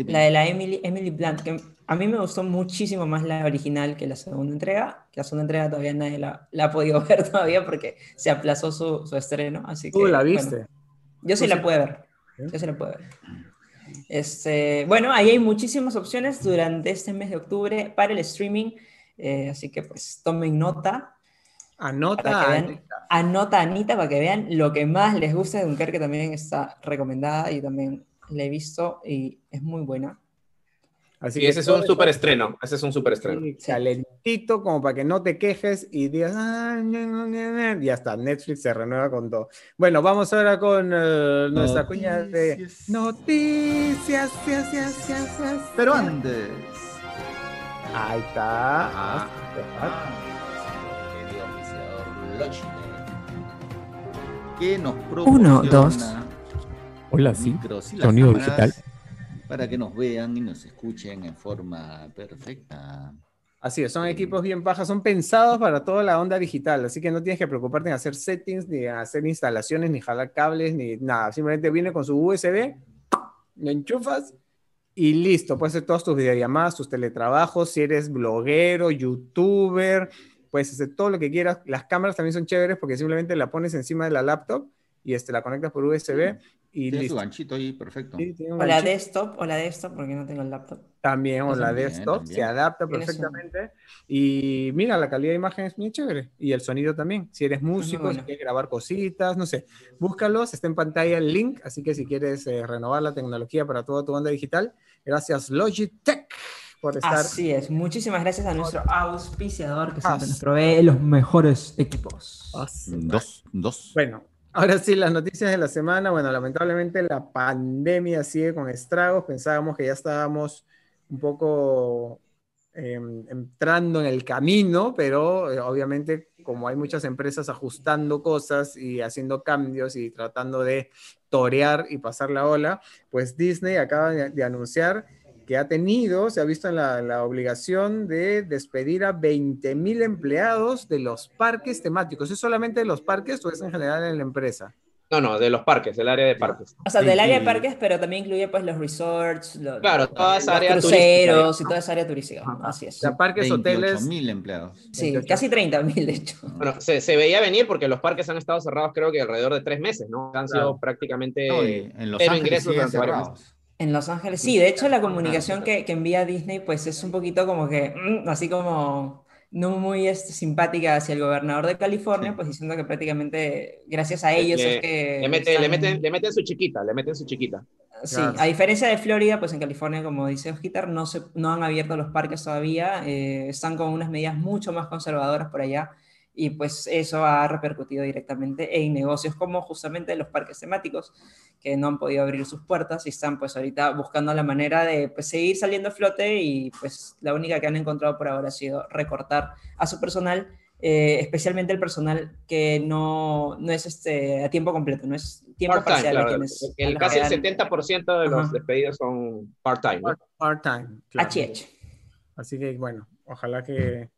la de la Emily, Emily Blunt, que a mí me gustó muchísimo más la original que la segunda entrega. La segunda entrega todavía nadie la, ha podido ver todavía porque se aplazó su, su estreno. Así ¿Tú la viste? Yo sí la puedo ver. Yo sí la puedo ver. Este, bueno, ahí hay muchísimas opciones durante este mes de octubre para el streaming, eh, así que pues tomen nota. Anota, Anita. Anota, Anita, para que vean lo que más les gusta de Dunkerque, también está recomendada y también la he visto y es muy buena. Así que ese es un súper estreno, ese es un súper estreno. Calentito, como para que no te quejes y digas, ah, ya está, Netflix se renueva con todo. Bueno, vamos ahora con uh, nuestra cuña de noticias, pero antes. Ahí está. Ah, ah, que nos Uno, dos. Hola, sí. Sonido digital para que nos vean y nos escuchen en forma perfecta. Así es, son equipos bien bajas, son pensados para toda la onda digital, así que no tienes que preocuparte en hacer settings, ni hacer instalaciones, ni jalar cables, ni nada. Simplemente viene con su USB, lo enchufas y listo. Puedes hacer todas tus videollamadas, tus teletrabajos, si eres bloguero, youtuber, puedes hacer todo lo que quieras. Las cámaras también son chéveres porque simplemente la pones encima de la laptop y este, la conectas por USB y Tiene su ganchito ahí, perfecto. o la desktop, o la desktop, porque no tengo el laptop. También, o la desktop, se adapta perfectamente. Y mira, la calidad de imagen es muy chévere. Y el sonido también. Si eres músico, si quieres grabar cositas, no sé, búscalos, está en pantalla el link, así que si quieres eh, renovar la tecnología para toda tu banda digital, gracias Logitech. Por estar... Así es, muchísimas gracias a nuestro auspiciador que siempre nos provee los mejores equipos. Dos, dos. Bueno, Ahora sí, las noticias de la semana. Bueno, lamentablemente la pandemia sigue con estragos. Pensábamos que ya estábamos un poco em, entrando en el camino, pero eh, obviamente como hay muchas empresas ajustando cosas y haciendo cambios y tratando de torear y pasar la ola, pues Disney acaba de anunciar que ha tenido, se ha visto en la, obligación de despedir a 20 mil empleados de los parques temáticos. ¿Es solamente de los parques o es en general en la empresa? No, no, de los parques, del área de parques. O sea, del área de parques, pero también incluye pues los resorts, los, claro, toda esa área cruceros y toda esa área turística. Así es. O sea, parques, hoteles. mil empleados. Sí, casi 30 mil de hecho. Bueno, se, se, veía venir porque los parques han estado cerrados creo que alrededor de tres meses, ¿no? Han sido prácticamente no, en los ingresos cerrados. En Los Ángeles, sí, de hecho la comunicación que, que, envía Disney pues es un poquito como que, mm, así como no muy este, simpática hacia el gobernador de California, pues diciendo que prácticamente gracias a ellos es, que... Le, mete, le, meten, le meten su chiquita, le meten su chiquita. Sí, a diferencia de Florida, pues en California, como dice Osquitar, no, se, no han abierto los parques todavía, eh, están con unas medidas mucho más conservadoras por allá y pues eso ha repercutido directamente en negocios como justamente los parques temáticos que no han podido abrir sus puertas y están pues ahorita buscando la manera de pues, seguir saliendo a flote y pues la única que han encontrado por ahora ha sido recortar a su personal, eh, especialmente el personal que no, no es este, a tiempo completo, no es tiempo parcial. el, casi el 70% de los despedidos son part-time. Part-time. Así que bueno, ojalá que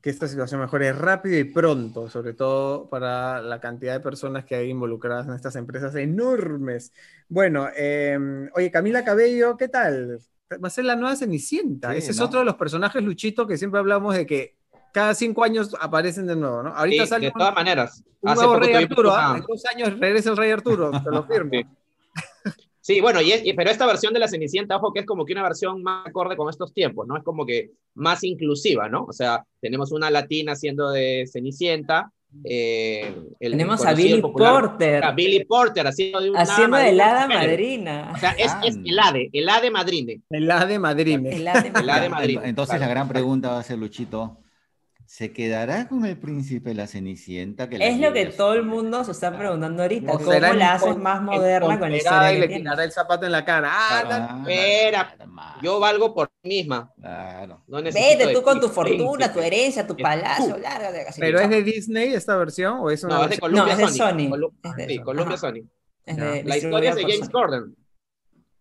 que esta situación mejore rápido y pronto, sobre todo para la cantidad de personas que hay involucradas en estas empresas enormes. Bueno, em, oye, Camila Cabello, ¿qué tal? Va a ser la nueva Cenicienta. Ese es otro de los personajes, Luchito, que siempre hablamos de que cada cinco años aparecen de nuevo, ¿no? Ahorita sale de todas maneras. Un nuevo Rey Arturo, ¿ah? En dos años regresa el Rey Arturo, te lo firmo. Sí, bueno, y pero esta versión de la Cenicienta, ojo, que es como que una versión más acorde con estos tiempos, ¿no? Es como que más inclusiva, ¿no? O sea, tenemos una latina siendo de Cenicienta. Eh, tenemos a Billy Porter. A Billy Porter haciendo de una Haciendo de hada madrina. O sea, es, es el ade, el ade madrine. El ade madrine. El ade madrine. Entonces la gran pregunta va a ser, Luchito, ¿Se quedará con el príncipe la Cenicienta? Que es lo que todo el mundo se está preguntando ahorita. ¿Cómo la haces más moderna con esa y le tirará el zapato en la cara. Ah, espera, yo valgo por mí misma. Claro. Vete tú con tu fortuna, tu herencia, tu palacio. ¿Pero es de Disney esta versión o es una No, es de Columbia no, es de Sony. sí, Columbia Sony. la historia es de James Corden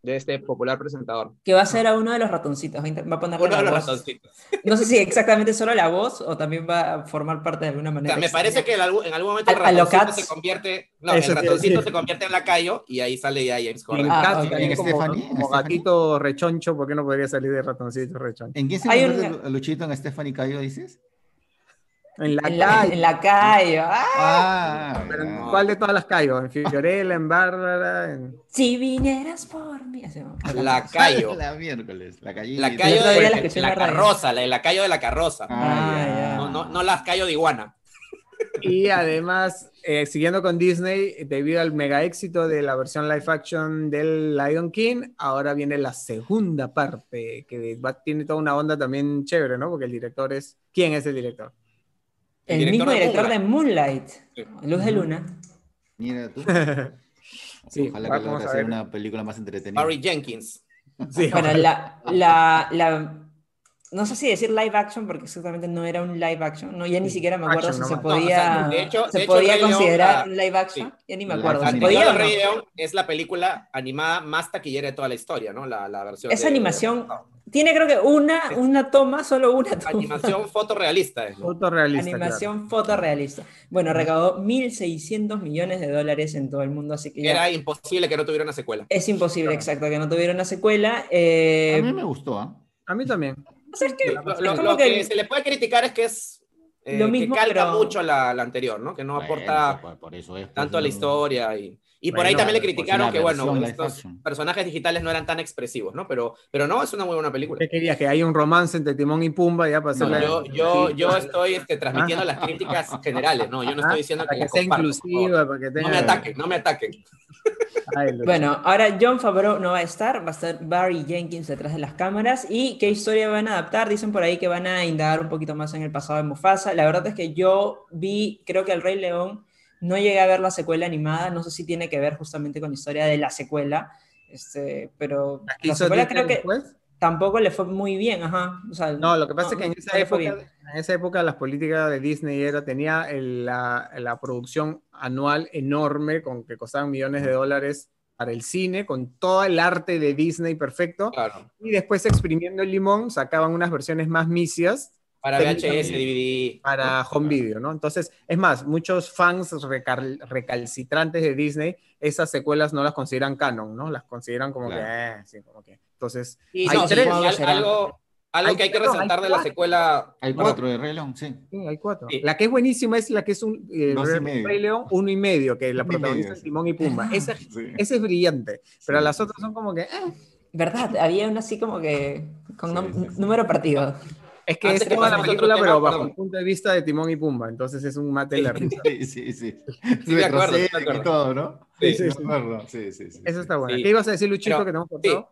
de este popular presentador. Que va a ser a uno de los ratoncitos. Va a poner uno de los ratoncitos. No sé si exactamente solo la voz o también va a formar parte de alguna manera. me parece que en algún, momento el ratoncito se convierte. No, el ratoncito se convierte en lacayo y ahí sale ya James Corden. Ah, okay. como, como gatito rechoncho, ¿por qué no podría salir de ratoncito rechoncho? ¿En quién se convierte un... Luchito en Stephanie Cayo, dices? En la calle. En la calle. Ah, ¿Cuál de todas las calles? ¿En Fiorella, en Bárbara? En... Si vinieras por mí. La Cayo. La miércoles. La Cayo. La Cayo de, la, carroza, la, la Cayo de la carroza. Ah, no, no, no las Cayo de iguana. Y además, eh, siguiendo con Disney, debido al mega éxito de la versión live action del Lion King, ahora viene la segunda parte, que tiene toda una onda también chévere, ¿no? Porque el director es... ¿Quién es el director? El, mismo director de Moonlight, Luz de Luna. Mira tú. Ojalá que logre hacer una película más entretenida. Barry Jenkins. bueno, la, la no sé si decir live action porque exactamente no era un live action, no, ya ni siquiera me acuerdo si se podía, se podía considerar un live action, ya ni me acuerdo. El Rey León es la película animada más taquillera de toda la historia, ¿no? La, la versión. Esa animación tiene creo que una, una toma, solo una toma. Animación fotorrealista. Es, Fotorrealista. Animación fotorrealista. Bueno, recaudó 1.600 millones de dólares en todo el mundo, así que Era imposible que no tuviera una secuela. Es imposible, exacto, que no tuviera una secuela. Eh, A mí me gustó, ¿ah? A mí también lo, que, se le puede criticar es que es eh, lo mismo, que calca mucho la, la, anterior, ¿no? Que no aporta por, eso es, tanto a la historia y, y por ahí también le criticaron que, bueno, estos personajes digitales no eran tan expresivos, ¿no? Pero, pero no, es una muy buena película. ¿Qué querías? Que hay un romance entre Timón y Pumba ya para no, yo, yo, yo, estoy este, transmitiendo las críticas generales, ¿no? Yo no estoy diciendo que, que sea inclusiva, para que tenga... No me ataquen, no me ataquen bueno, ahora John Favreau no va a estar, va a estar Barry Jenkins detrás de las cámaras. ¿Y qué historia van a adaptar? Dicen por ahí que van a indagar un poquito más en el pasado de Mufasa. La verdad es que yo vi, creo que El Rey León, no llegué a ver la secuela animada, no sé si tiene que ver justamente con la historia de la secuela, este, pero la secuela creo que tampoco le fue muy bien, ajá. no, lo que pasa es que en esa, época, en esa época las políticas de Disney era, tenía la, la, producción anual enorme con que costaban millones de dólares para el cine, con todo el arte de Disney perfecto. Y después exprimiendo el limón sacaban unas versiones más misias. Para VHS, DVD. Para home video, ¿no? Entonces, es más, muchos fans recalcitrantes de Disney, esas secuelas no las consideran canon, ¿no? Las consideran como que, eh, sí, como que entonces, hay tres. algo, algo que hay que resaltar de la secuela. Hay cuatro de Rey León, sí. Sí, hay cuatro. La que es buenísima es la que es un eh, Rey León uno y medio, que la protagonista es Timón y Pumba. Esa, Ese es brillante, pero las otras son como que. Eh. ¿Verdad? Había una así como que. con número partido. Es que es toda la película, pero bajo el punto de vista de Timón y Pumba, entonces es un mate de la risa. Sí, sí, sí. Sí, me acuerdo, Y todo, ¿no? Sí, sí, sí. sí, sí, Eso está bueno. ¿Qué ibas a decir, Luchito, que tenemos cortado?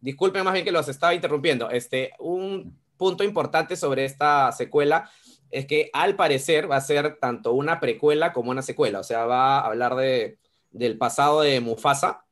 disculpen más bien que los estaba interrumpiendo. Este, un punto importante sobre esta secuela es que al parecer va a ser tanto una precuela como una secuela. O sea, va a hablar de, del pasado de Mufasa,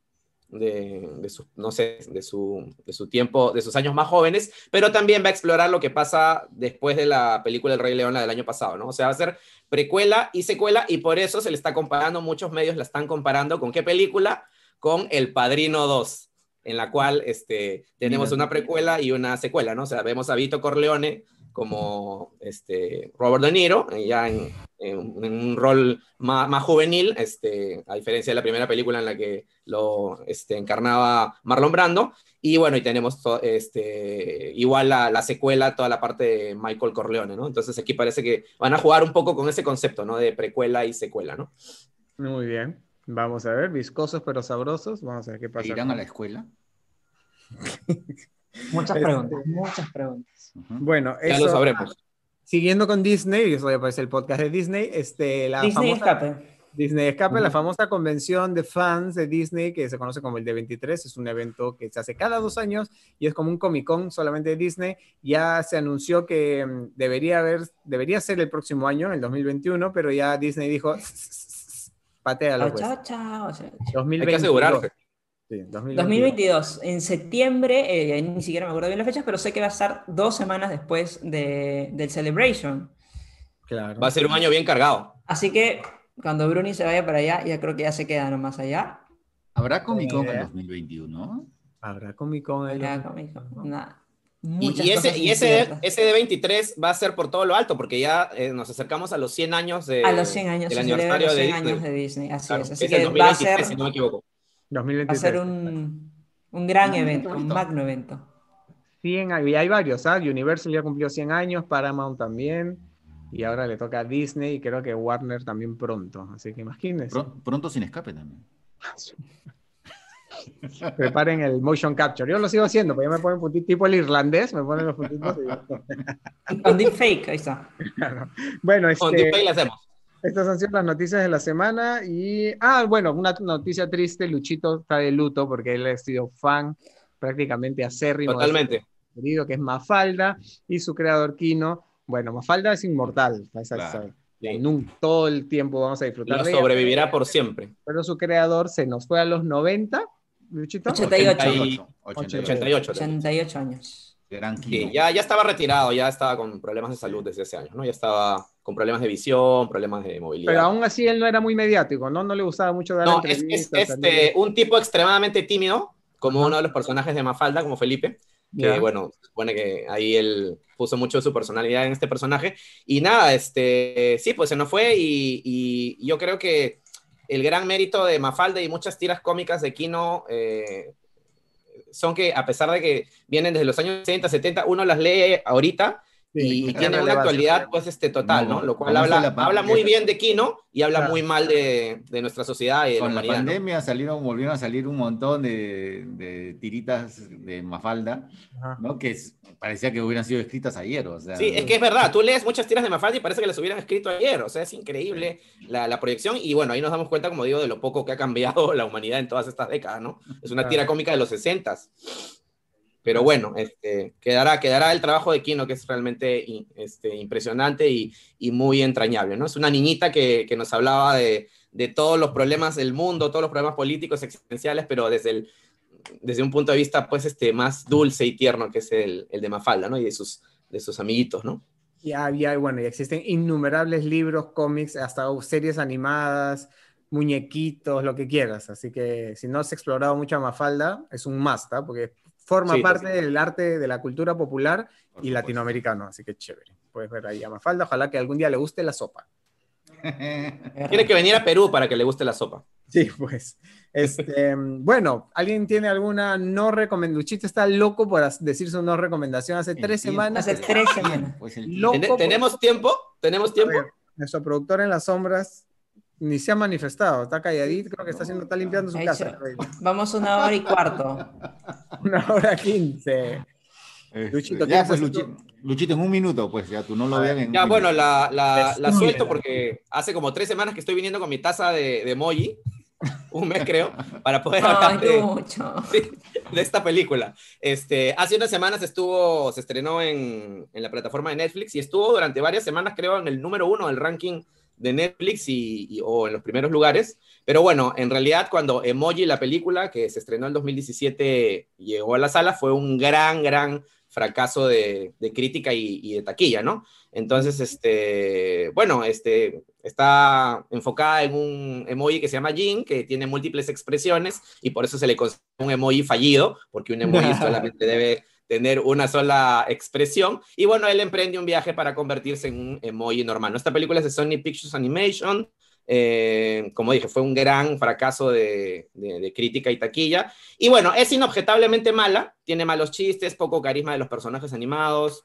de, su, no sé, de su, de su tiempo, de sus años más jóvenes, pero también va a explorar lo que pasa después de la película El Rey León, la del año pasado, ¿no? O sea, va a ser precuela y secuela y por eso se le está comparando, muchos medios la están comparando con qué película, con El Padrino 2 en la cual este, tenemos una precuela y una secuela, ¿no? O sea, vemos a Vito Corleone como este, Robert De Niro, eh, ya en, un rol más, más, juvenil, este, a diferencia de la primera película en la que lo este, encarnaba Marlon Brando. Y bueno, y tenemos este, igual la, la, secuela, toda la parte de Michael Corleone, ¿no? Entonces aquí parece que van a jugar un poco con ese concepto, ¿no? De precuela y secuela, ¿no? Muy bien. Vamos a ver, viscosos pero sabrosos. Vamos a ver qué pasa. ¿Irán a la escuela? muchas este, preguntas, muchas preguntas. Bueno, ya lo sabremos. Siguiendo con Disney, eso ya aparece el podcast de Disney, este, la Disney Escape. Disney Escape, la famosa convención de fans de Disney que se conoce como el D23, es un evento que se hace cada dos años y es como un Comic Con solamente de Disney. Ya se anunció que mm, debería, haber, debería ser el próximo año, el 2021, pero ya Disney dijo, patealo. Pues. Chao, chao. Hay que asegurarse. 2022. En septiembre, eh, ni siquiera me acuerdo bien las fechas, pero sé que va a estar dos semanas después de, del Celebration. Claro. Va a ser un año bien cargado. Así que cuando Bruni se vaya para allá, ya creo que ya se queda nomás allá. ¿Habrá Comic Con en 2021? ¿Habrá Comic Con en y, ese, y ese, ese de 23 va a ser por todo lo alto, porque ya eh, nos acercamos a los 100 años de, a los 100 años, del aniversario de, Disney. años de Disney. Así es. Así que va a ser, si no me equivoco. 2023. Va a ser un, un gran evento, un magno evento. 100, y hay varios, ¿sabes? ¿ah? Universal ya cumplió 100 años, Paramount también. y ahora le toca a Disney y creo que Warner también pronto, así que imagínense. Pronto, sin escape también. Preparen el motion capture. Yo lo sigo haciendo, pero ya me ponen puntitos tipo el irlandés, me ponen los puntitos. Y... Con deepfake, ahí está. Bueno, este, Con deepfake hacemos. Estas han sido las noticias de la semana y, ah, bueno, una noticia triste, Luchito está de luto porque él ha sido fan prácticamente acérrimo. Totalmente. Querido, que es Mafalda y su creador Kino. Bueno, Mafalda es inmortal, todo el tiempo vamos a disfrutar de sobrevivirá por siempre. Pero su creador se nos fue a los 90, Luchito. 88. 88. 88 años. Ya, ya estaba retirado, ya estaba con problemas de salud desde ese año, ¿no? Ya estaba con problemas de visión, problemas de movilidad. Pero aún así él no era muy mediático, ¿no? No le gustaba mucho dar no, Es, este, un tipo extremadamente tímido, como uno de los personajes de Mafalda, como Felipe, que bueno, supone que ahí él puso mucho de su personalidad en este personaje. Y nada, este, sí, pues se nos fue y, y yo creo que el gran mérito de Mafalda y muchas tiras cómicas de Kino eh, son que a pesar de que vienen desde los años 60, 70, uno las lee ahorita y, tiene una actualidad pues este total, ¿no? Lo cual habla, habla muy bien de Kino y habla muy mal de, de, nuestra sociedad. Y Con la, pandemia salieron, volvieron a salir un montón de, de tiritas de Mafalda, ¿no? Que parecía que hubieran sido escritas ayer, o sea. Sí, es que es verdad, tú lees muchas tiras de Mafalda y parece que las hubieran escrito ayer, o sea, es increíble la, la, proyección y bueno, ahí nos damos cuenta, como digo, de lo poco que ha cambiado la humanidad en todas estas décadas, ¿no? Es una tira cómica de los 60 pero bueno, este, quedará, quedará el trabajo de Kino, que es realmente este, impresionante y, y, muy entrañable, ¿no? Es una niñita que, que nos hablaba de, de, todos los problemas del mundo, todos los problemas políticos, existenciales, pero desde, el, desde un punto de vista, pues, este, más dulce y tierno, que es el, el de Mafalda, ¿no? Y de sus, de sus amiguitos, ¿no? Ya, ya, bueno, y existen innumerables libros, cómics, hasta series animadas, muñequitos, lo que quieras. Así que si no has explorado mucho a Mafalda, es un must, ¿ah? porque forma parte del arte de la cultura popular y latinoamericano, así que chévere. Puedes ver ahí a Mafalda, ojalá que algún día le guste la sopa. Tiene que venir a Perú para que le guste la sopa. Sí, pues. Este, bueno, ¿alguien tiene alguna no recomendación? Luchito está loco por decir su no recomendación hace tres semanas. Hace tres semanas. Pues ¿Tenemos tiempo? ¿Tenemos tiempo? nuestro productor en las sombras ni se ha manifestado, está calladito, creo que está haciendo, está limpiando su casa. Vamos una hora y cuarto. una hora quince. Este, Luchito, ya, pues, Luchito, en un minuto, pues ya tú no lo vean en Ya, bueno, la, la, la, suelto porque hace como tres semanas que estoy viniendo con mi taza de, de emoji, un mes creo, para poder hablar de, de, esta película. Este, hace unas semanas estuvo, se estrenó en, en la plataforma de Netflix y estuvo durante varias semanas, creo, en el número uno del ranking de Netflix y, o en los primeros lugares. Pero bueno, en realidad cuando Emoji, la película que se estrenó en 2017, llegó a la sala, fue un gran, gran fracaso de, crítica y, de taquilla, ¿no? Entonces, este, bueno, este, está enfocada en un emoji que se llama Jin, que tiene múltiples expresiones y por eso se le considera un emoji fallido, porque un emoji solamente debe tener una sola expresión. Y bueno, él emprende un viaje para convertirse en un emoji normal. Esta película es de Sony Pictures Animation. Eh, como dije, fue un gran fracaso de, crítica y taquilla. Y bueno, es inobjetablemente mala, tiene malos chistes, poco carisma de los personajes animados.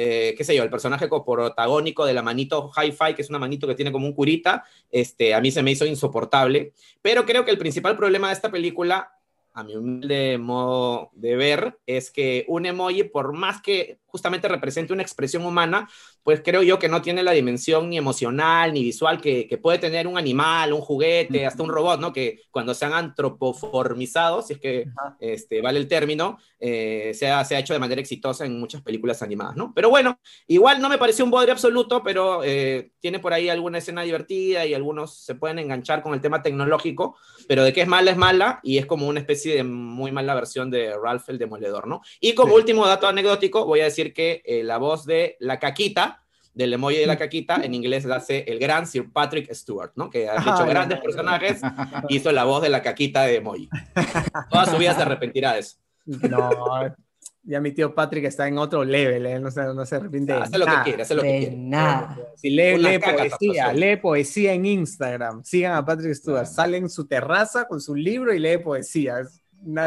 Eh, qué sé yo, el personaje protagónico de la manito hi-fi, que es una manito que tiene como un curita, este, a mí se me hizo insoportable. Pero creo que el principal problema de esta película a mi humilde modo de ver, es que un emoji, por más que justamente represente una expresión humana, pues creo yo que no tiene la dimensión ni emocional ni visual que, puede tener un animal, un juguete, hasta un robot, ¿no? Que cuando se han antropoformizado, si es que este, vale el término, eh, se, ha, se, ha, hecho de manera exitosa en muchas películas animadas, ¿no? Pero bueno, igual no me pareció un bodre absoluto, pero eh, tiene por ahí alguna escena divertida y algunos se pueden enganchar con el tema tecnológico, pero de que es mala es mala y es como una especie de muy mala versión de Ralph el Demoledor, ¿no? Y como último dato anecdótico, voy a decir que eh, la voz de la caquita, del emoji de la caquita, en inglés la hace el gran Sir Patrick Stewart, ¿no? Que ha hecho grandes personajes, hizo la voz de la caquita de emoji. Toda su vida se arrepentirá de eso. No, ya mi tío Patrick está en otro level, ¿eh? no, se, no se arrepiente de Hace lo que quiere, hace lo que quiere. Nada. Si lee, lee poesía, lee poesía en Instagram. Sigan a Patrick Stewart. Sale en su terraza con su libro y lee poesía. Es,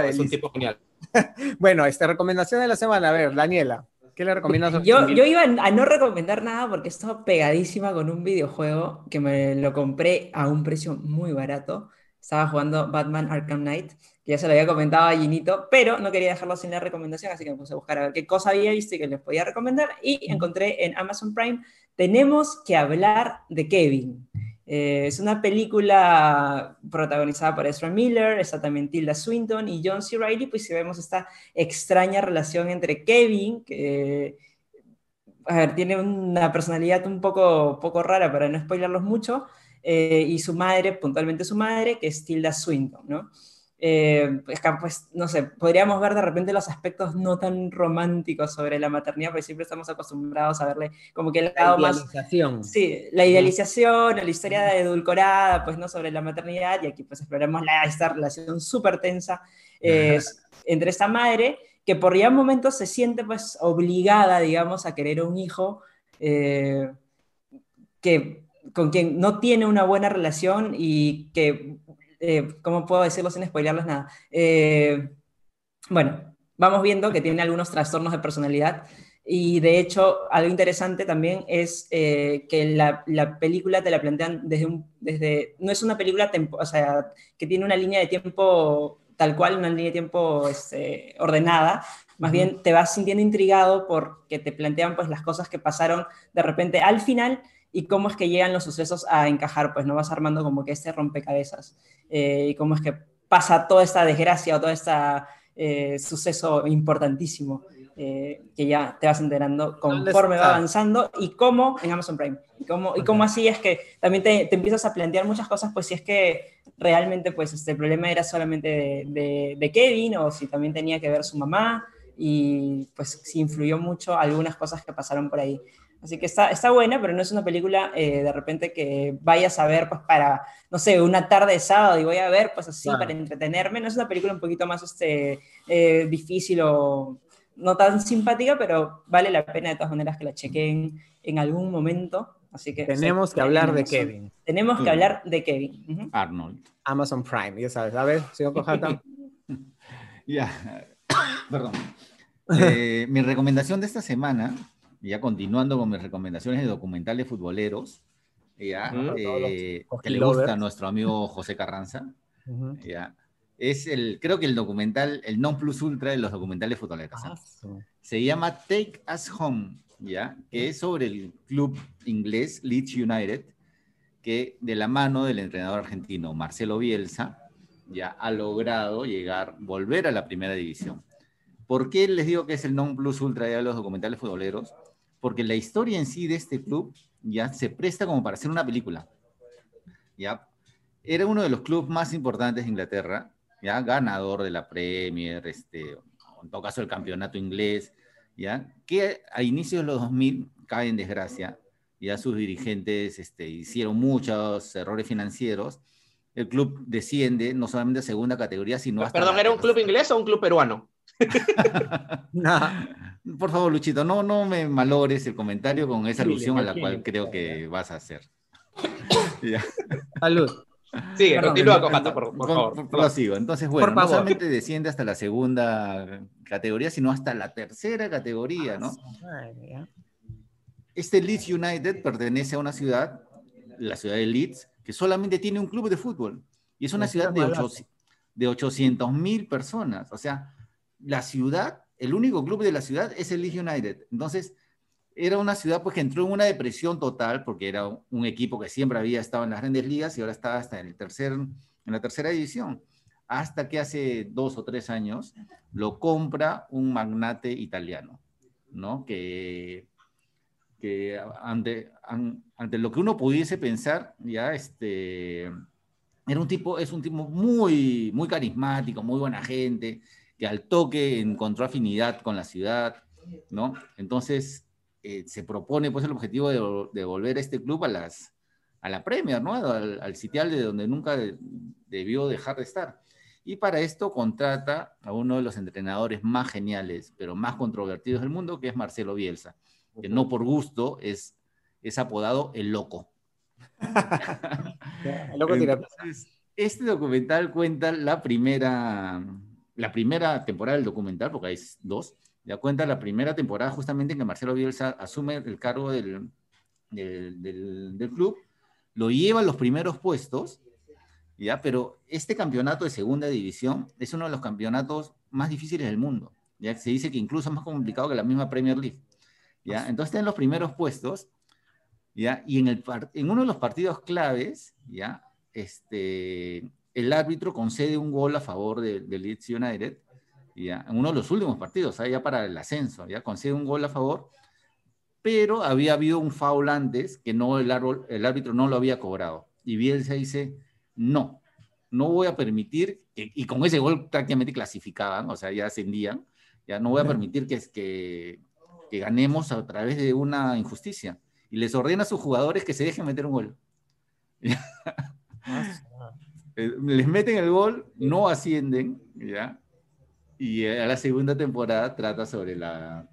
es un tipo genial. bueno, esta recomendación de la semana, a ver, Daniela. ¿Qué le recomiendas? Yo, yo iba a no recomendar nada porque estaba pegadísima con un videojuego que me lo compré a un precio muy barato. Estaba jugando Batman Arkham Knight, que ya se lo había comentado a Ginito, pero no quería dejarlo sin la recomendación, así que me puse a buscar a ver qué cosa había visto y que les podía recomendar. Y encontré en Amazon Prime, tenemos que hablar de Kevin. Eh, es una película protagonizada por Ezra Miller, está también Tilda Swinton y John C. Reilly, pues si vemos esta extraña relación entre Kevin, que tiene una personalidad un poco, poco rara para no spoilerlos mucho, eh, y su madre, puntualmente su madre, que es Tilda Swinton, ¿no? Eh, pues, no sé, podríamos ver de repente los aspectos no tan románticos sobre la maternidad, porque siempre estamos acostumbrados a verle como que el lado la idealización. Sí, la idealización, la historia edulcorada, pues no sobre la maternidad, y aquí pues exploramos la, esta relación súper tensa entre esta madre, que por ya momentos se siente pues obligada, digamos, a querer un hijo eh, que con quien no tiene una buena relación y que eh, ¿cómo puedo decirlo sin spoilearles nada? Eh, bueno, vamos viendo que tiene algunos trastornos de personalidad y de hecho algo interesante también es eh, que la, la, película te la plantean desde un, desde, no es una película, o sea, que tiene una línea de tiempo tal cual, una línea de tiempo este, ordenada, más bien te vas sintiendo intrigado porque te plantean pues las cosas que pasaron de repente al final y cómo es que llegan los sucesos a encajar, pues no vas armando como que este rompecabezas eh, y cómo es que pasa toda esta desgracia o todo este suceso importantísimo eh, que ya te vas enterando conforme va avanzando y cómo en Amazon Prime y cómo, y cómo así es que también te, te, empiezas a plantear muchas cosas pues si es que realmente pues este, problema era solamente de, de Kevin o si también tenía que ver su mamá y pues si influyó mucho algunas cosas que pasaron por ahí. Así que está, está buena, pero no es una película eh, de repente que vayas a ver pues para, no sé, una tarde de sábado y voy a ver pues así para entretenerme. No es una película un poquito más este, eh, difícil o no tan simpática, pero vale la pena de todas maneras que la chequen en algún momento. Así que tenemos que hablar de Kevin. Tenemos que hablar de Kevin. Arnold. Amazon Prime, ya sabes. A ver, sigo con Ya, perdón. Eh, mi recomendación de esta semana ya continuando con mis recomendaciones de documentales futboleros, ya, eh, que le gusta a nuestro amigo José Carranza, ya, es el, creo que el documental, el non plus ultra de los documentales futboleros. ¿ah? Se llama Take Us Home, ya, que es sobre el club inglés Leeds United, que de la mano del entrenador argentino Marcelo Bielsa, ya ha logrado llegar, volver a la primera división. ¿Por qué les digo que es el non plus ultra de los documentales futboleros? Porque la historia en sí de este club ya se presta como para hacer una película. ¿ya? Era uno de los clubes más importantes de Inglaterra, ya ganador de la Premier, este, en todo caso el campeonato inglés, ya que a inicios de los 2000 cae en desgracia, ya sus dirigentes este, hicieron muchos errores financieros, el club desciende no solamente a segunda categoría, sino hasta... Perdón, ¿era un club inglés o un club peruano? Por favor, Luchito, no, no me malores el comentario con esa alusión a la cual creo que vas a hacer. Salud. Sigue, continúa, por, por, favor. Lo sigo. Entonces, bueno, no solamente desciende hasta la segunda categoría, sino hasta la tercera categoría, ¿no? Este Leeds United pertenece a una ciudad, la ciudad de Leeds, que solamente tiene un club de fútbol. Y es una ciudad de, 800, de 800 mil personas. O sea, la ciudad, el único club de la ciudad es el Leeds United. Entonces, era una ciudad pues que entró en una depresión total porque era un equipo que siempre había estado en las grandes ligas y ahora está hasta en, el tercer, en la tercera división. Hasta que hace dos o tres años lo compra un magnate italiano, ¿no? Que, que ante, ante lo que uno pudiese pensar, ya este, era un tipo, es un tipo muy, muy carismático, muy buena gente, que al toque encontró afinidad con la ciudad, ¿no? Entonces eh, se propone pues el objetivo de, de, volver a este club a, las, a la Premier, ¿no? Al, sitial de donde nunca debió dejar de estar. Y para esto contrata a uno de los entrenadores más geniales, pero más controvertidos del mundo, que es Marcelo Bielsa, que no por gusto es, es apodado el loco. el loco Entonces, este documental cuenta la primera la primera temporada del documental, porque hay dos, Ya cuenta la primera temporada justamente en que Marcelo Bielsa asume el cargo del, del, club, lo lleva a los primeros puestos, ¿ya? pero este campeonato de segunda división es uno de los campeonatos más difíciles del mundo. ¿ya? Se dice que incluso es más complicado que la misma Premier League. ¿ya? Entonces está en los primeros puestos, ¿ya? y en, el, en uno de los partidos claves, ¿ya? Este, el árbitro concede un gol a favor de, Leeds United, ¿ya? en uno de los últimos partidos, ya para el ascenso, ya concede un gol a favor, pero había habido un foul antes que no el, el árbitro no lo había cobrado. Y Bielsa dice, no, no voy a permitir, y con ese gol prácticamente clasificaban, o sea, ya ascendían, ya no voy a permitir que, que, que ganemos a través de una injusticia. Y les ordena a sus jugadores que se dejen meter un gol. Eh, les meten el gol, no ascienden, ¿ya? Y a la segunda temporada trata sobre la,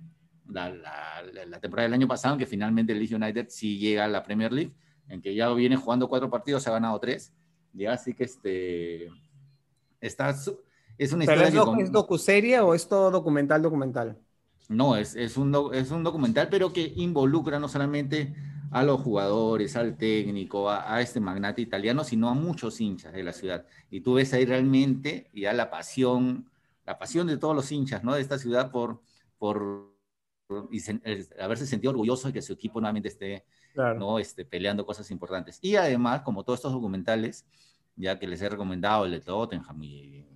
la, la, temporada del año pasado, en que finalmente el Leeds United sí llega a la Premier League, en que ya viene jugando cuatro partidos, se ha ganado tres, ya, así que este, está, es una historia... ¿Pero es, docuserie o es todo documental, documental? No, es, es, un, es un documental, pero que involucra no solamente a los jugadores, al técnico, a, este magnate italiano, sino a muchos hinchas de la ciudad. Y tú ves ahí realmente ya la pasión, la pasión de todos los hinchas, ¿no? De esta ciudad por, por, haberse sentido orgulloso de que su equipo nuevamente esté, ¿no? Este, peleando cosas importantes. Y además, como todos estos documentales, ya que les he recomendado el de Tottenham y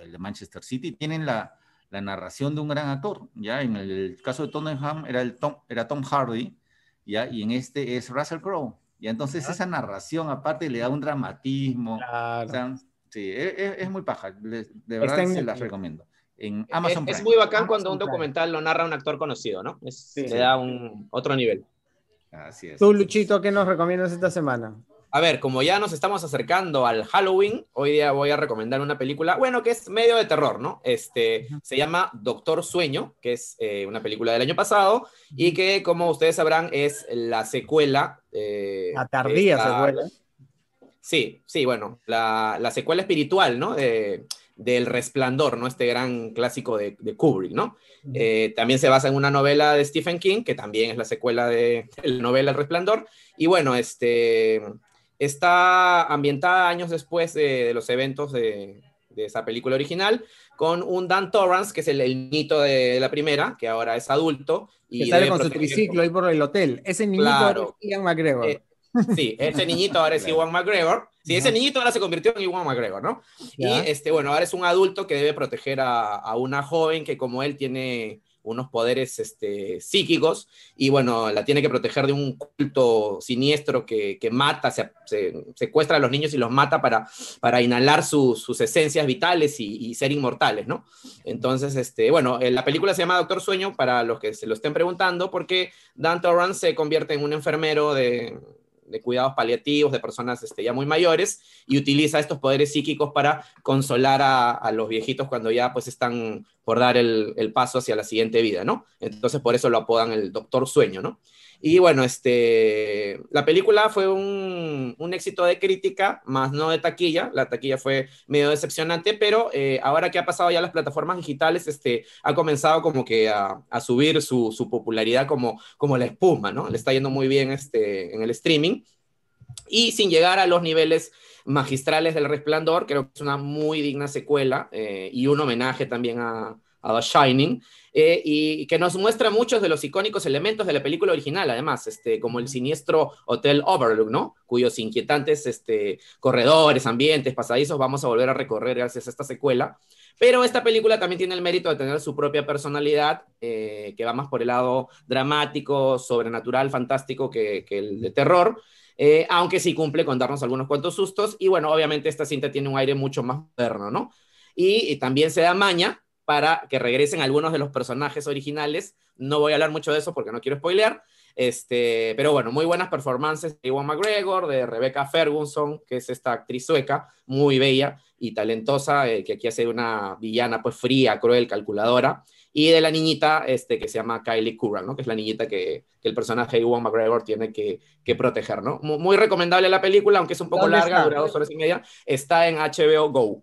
el de Manchester City, tienen la, la narración de un gran actor, ya en el caso de Tottenham era, el Tom, era Tom Hardy, ¿ya? Y en este es Russell Crowe. Y entonces esa narración aparte le da un dramatismo. sí, e, e, es, muy paja. De verdad se las recomiendo. En Amazon es, es muy bacán cuando un documental lo narra un actor conocido, ¿no? Le da un otro nivel. Así es. Tú, Luchito, ¿qué nos recomiendas esta semana? A ver, como ya nos estamos acercando al Halloween, hoy día voy a recomendar una película, bueno, que es medio de terror, ¿no? Este, se llama Doctor Sueño, que es eh, una película del año pasado y que, como ustedes sabrán, es la secuela. Eh, la tardía secuela. Sí, sí, bueno, la, secuela espiritual, ¿no? del Resplandor, ¿no? Este gran clásico de, Kubrick, ¿no? Eh, también se basa en una novela de Stephen King, que también es la secuela de, de la novela El Resplandor. Y bueno, este, Está ambientada años después de, los eventos de, esa película original, con un Dan Torrance, que es el, niñito de, la primera, que ahora es adulto. Y que sale con su triciclo ahí por el hotel. Ese niñito claro. es Ian McGregor. Eh, sí, ese niñito ahora es Iwan McGregor. Sí, ese niñito ahora se convirtió en Iwan McGregor, ¿no? Y este, bueno, ahora es un adulto que debe proteger a, a una joven que como él tiene unos poderes este, psíquicos y bueno, la tiene que proteger de un culto siniestro que, mata, se, secuestra a los niños y los mata para, para inhalar sus esencias vitales y, ser inmortales, ¿no? Entonces, este, bueno, eh, la película se llama Doctor Sueño para los que se lo estén preguntando porque Dan Torrance se convierte en un enfermero de, de cuidados paliativos de personas este, ya muy mayores y utiliza estos poderes psíquicos para consolar a, los viejitos cuando ya pues están por dar el, el, paso hacia la siguiente vida, ¿no? Entonces por eso lo apodan el Doctor Sueño, ¿no? Y bueno, este, la película fue un, un, éxito de crítica, más no de taquilla. La taquilla fue medio decepcionante, pero eh, ahora que ha pasado ya las plataformas digitales, este, ha comenzado como que a, a subir su, su, popularidad como, como la espuma, ¿no? Le está yendo muy bien este, en el streaming. Y sin llegar a los niveles magistrales del Resplandor, creo que es una muy digna secuela eh, y un homenaje también a, a The Shining, eh, y que nos muestra muchos de los icónicos elementos de la película original, además, este, como el siniestro Hotel Overlook, ¿no? Cuyos inquietantes este, corredores, ambientes, pasadizos vamos a volver a recorrer gracias a esta secuela. Pero esta película también tiene el mérito de tener su propia personalidad, eh, que va más por el lado dramático, sobrenatural, fantástico que, el de terror. Eh, aunque sí cumple con darnos algunos cuantos sustos. Y bueno, obviamente esta cinta tiene un aire mucho más moderno, ¿no? Y, y también se da maña para que regresen algunos de los personajes originales. No voy a hablar mucho de eso porque no quiero spoilear. Este, pero bueno, muy buenas performances de Iwan McGregor, de Rebecca Ferguson, que es esta actriz sueca, muy bella y talentosa, eh, que aquí hace una villana pues fría, cruel, calculadora, y de la niñita este, que se llama Kylie Curran, ¿no? que es la niñita que, que el personaje de Iwan McGregor tiene que, que proteger. ¿no? Muy, recomendable la película, aunque es un poco larga, dura dos horas y media, está en HBO Go.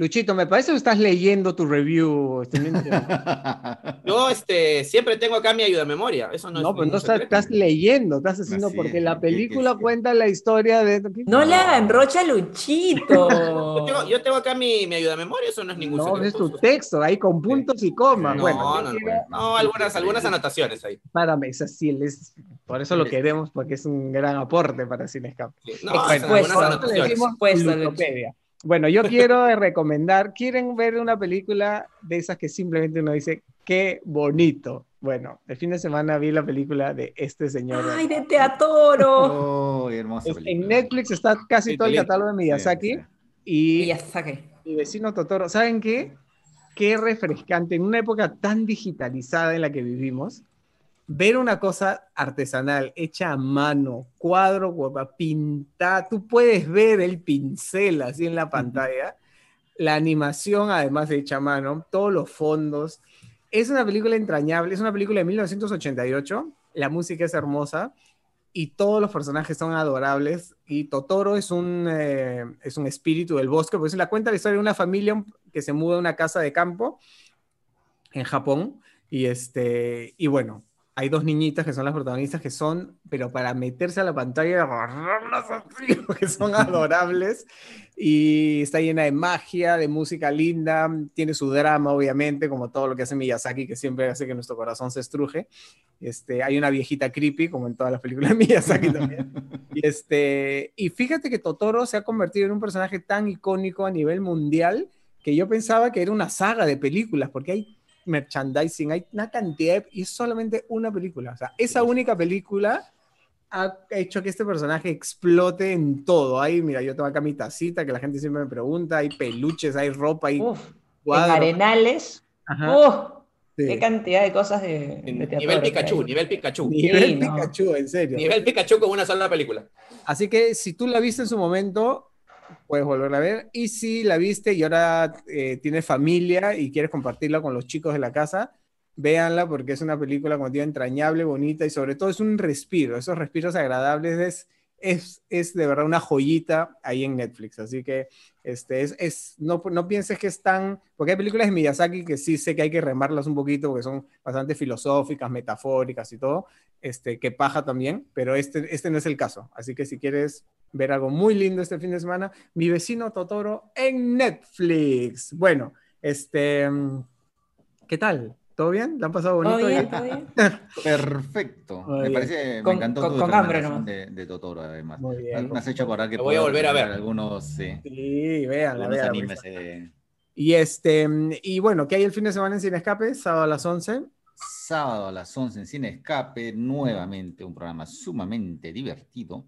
Luchito, me parece que estás leyendo tu review. Yo este, siempre tengo acá mi ayuda a memoria. Eso no, no pero no estás, leyendo, estás haciendo porque la película cuenta la historia de. No le hagan rocha Luchito. yo, tengo, acá mi, mi ayuda a memoria, eso no es ningún No, es tu texto, ahí con puntos y comas. No, bueno, no, no, algunas, algunas anotaciones ahí. Párame, es así, es, por eso lo queremos, porque es un gran aporte para Cinescap. No, algunas anotaciones. Bueno, yo quiero recomendar, ¿quieren ver una película de esas que simplemente uno dice, qué bonito? Bueno, el fin de semana vi la película de este señor. ¡Ay, de Teatoro! Oh, hermoso. En Netflix está casi todo el catálogo de Miyazaki. Y Miyazaki. Mi vecino Totoro. ¿Saben qué? Qué refrescante. En una época tan digitalizada en la que vivimos, ver una cosa artesanal, hecha a mano, cuadro, pintada, tú puedes ver el pincel así en la pantalla, la animación además hecha a mano, todos los fondos. Es una película entrañable, es una película de 1988, la música es hermosa y todos los personajes son adorables y Totoro es un, eh, es un espíritu del bosque, pues la cuenta la historia de una familia que se muda a una casa de campo en Japón y, este, y bueno, hay dos niñitas que son las protagonistas que son, pero para meterse a la pantalla porque son adorables. Y está llena de magia, de música linda, tiene su drama, obviamente, como todo lo que hace Miyazaki, que siempre hace que nuestro corazón se estruje. Este, hay una viejita creepy, como en todas las películas de Miyazaki también. y, este, y fíjate que Totoro se ha convertido en un personaje tan icónico a nivel mundial que yo pensaba que era una saga de películas, porque hay merchandising, hay una cantidad y es solamente una película. O sea, esa única película ha hecho que este personaje explote en todo. Hay, mira, yo tengo acá mi tacita que la gente siempre me pregunta, hay peluches, hay ropa, hay en arenales. Qué cantidad de cosas de, nivel Pikachu, nivel Pikachu. Nivel Pikachu, en serio. Nivel Pikachu con una sola película. Así que si tú la viste en su momento, puedes volverla a ver. Y si la viste y ahora eh, tienes familia y quieres compartirla con los chicos de la casa, véanla porque es una película, como digo, entrañable, bonita y sobre todo es un respiro. Esos respiros agradables es, es, es de verdad una joyita ahí en Netflix. Así que este, es, es, no, no pienses que es tan... Porque hay películas de Miyazaki que sí sé que hay que remarlas un poquito porque son bastante filosóficas, metafóricas y todo. Este, que paja también, pero este, este no es el caso. Así que si quieres ver algo muy lindo este fin de semana, Mi vecino Totoro en Netflix. Bueno, este, ¿qué tal? ¿Todo bien? ¿La han pasado bonito? ¿Todo bien? ¿Todo bien? Perfecto. me parece, me encantó con, con hambre, ¿no? de, de, Totoro, además. Muy bien. Me has hecho acordar que voy a volver a ver algunos, sí. Sí, vean, vean. Y este, y bueno, ¿qué hay el fin de semana en Cine Escape? Sábado a las 11. Sábado a las 11 en Cine Escape, nuevamente un programa sumamente divertido.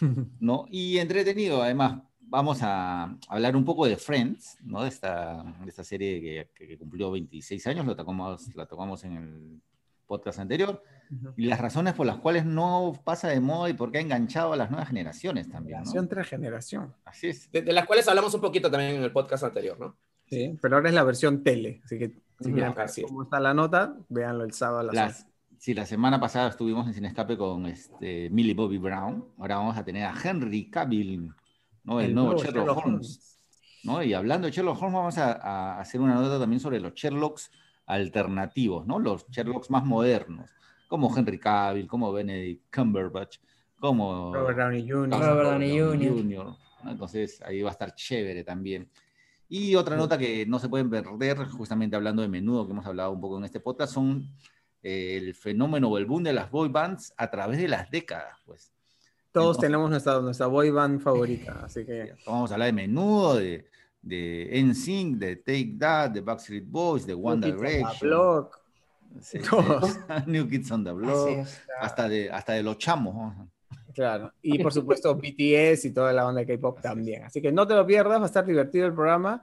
¿no? Y entretenido, además. Vamos a hablar un poco de Friends, ¿no? De esta, de esta serie que, cumplió 26 años, lo tocamos, la tocamos en el podcast anterior, y las razones por las cuales no pasa de moda y por qué ha enganchado a las nuevas generaciones también. Generación tras generación. Así es. De, las cuales hablamos un poquito también en el podcast anterior, ¿no? Sí, pero ahora es la versión tele, así que si quieren ver cómo está la nota, véanlo el sábado a las, Sí, la semana pasada estuvimos en Sin Escape con este, Millie Bobby Brown. Ahora vamos a tener a Henry Cavill, ¿no? el, nuevo, Sherlock, Holmes. ¿no? Y hablando de Sherlock Holmes, vamos a, hacer una nota también sobre los Sherlocks alternativos, ¿no? los Sherlocks más modernos, como Henry Cavill, como Benedict Cumberbatch, como Robert Downey Jr. Robert Downey Jr. Entonces ahí va a estar chévere también. Y otra nota que no se pueden perder, justamente hablando de menudo, que hemos hablado un poco en este podcast, son el fenómeno o el boom de las boy bands a través de las décadas, pues. Todos tenemos nuestra, nuestra boy band favorita, así que... Vamos a hablar de menudo, de, de NSYNC, de Take That, de Backstreet Boys, de One Direction. New Kids on the Block. hasta, de, hasta de los chamos. Claro, y por supuesto BTS y toda la banda de K-pop también. Así que no te lo pierdas, va a estar divertido el programa.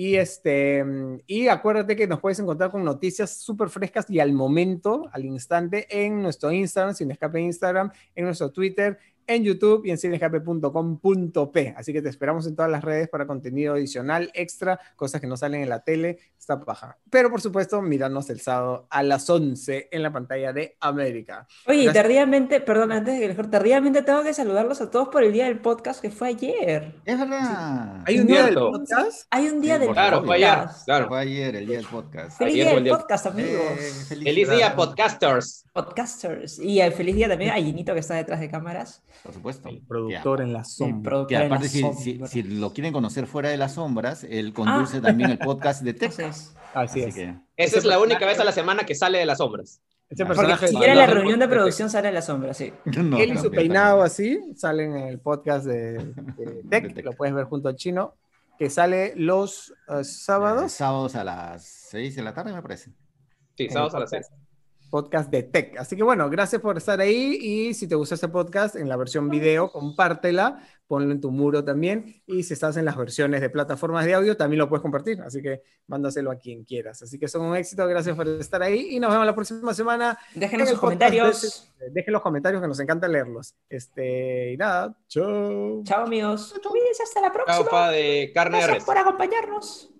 Y, este, y acuérdate que nos puedes encontrar con noticias súper frescas y al momento, al instante, en nuestro Instagram, sin escape Instagram, en nuestro Twitter, en YouTube y en cinescape.com.p. Así que te esperamos en todas las redes para contenido adicional, extra, cosas que no salen en la tele, está paja. Pero por supuesto, míranos el sábado a las 11 en la pantalla de América. Oye, tardíamente, perdón, antes de que mejor, tardíamente tengo que saludarlos a todos por el día del podcast que fue ayer. Es verdad. ¿Hay un día del podcast? Hay un día del podcast. Claro, fue ayer. Claro. Fue ayer el día del podcast. Feliz día del podcast, amigos. Eh, feliz, día, podcasters. Podcasters. Y el feliz día también a Ginito que está detrás de cámaras. Por supuesto. El productor en la sombra. Que aparte, si, si, lo quieren conocer fuera de las sombras, él conduce ah. también el podcast de Texas. Así, es. Esa es la única vez a la semana que sale de las sombras. Ese personaje si la reunión de producción sale de la sombra, sí. Él y su peinado así salen en el podcast de, Tech, lo puedes ver junto al chino, que sale los uh, sábados. sábados a las 6 de la tarde, me parece. Sí, sábados a las 6 podcast de Tech. Así que bueno, gracias por estar ahí y si te gusta este podcast en la versión video, compártela, ponlo en tu muro también y si estás en las versiones de plataformas de audio, también lo puedes compartir, así que mándaselo a quien quieras. Así que son un éxito, gracias por estar ahí y nos vemos la próxima semana. Dejen sus comentarios. dejen los comentarios que nos encanta leerlos. Este, y nada, chao. Chao amigos. Hasta la próxima. Chao, de carne gracias por acompañarnos.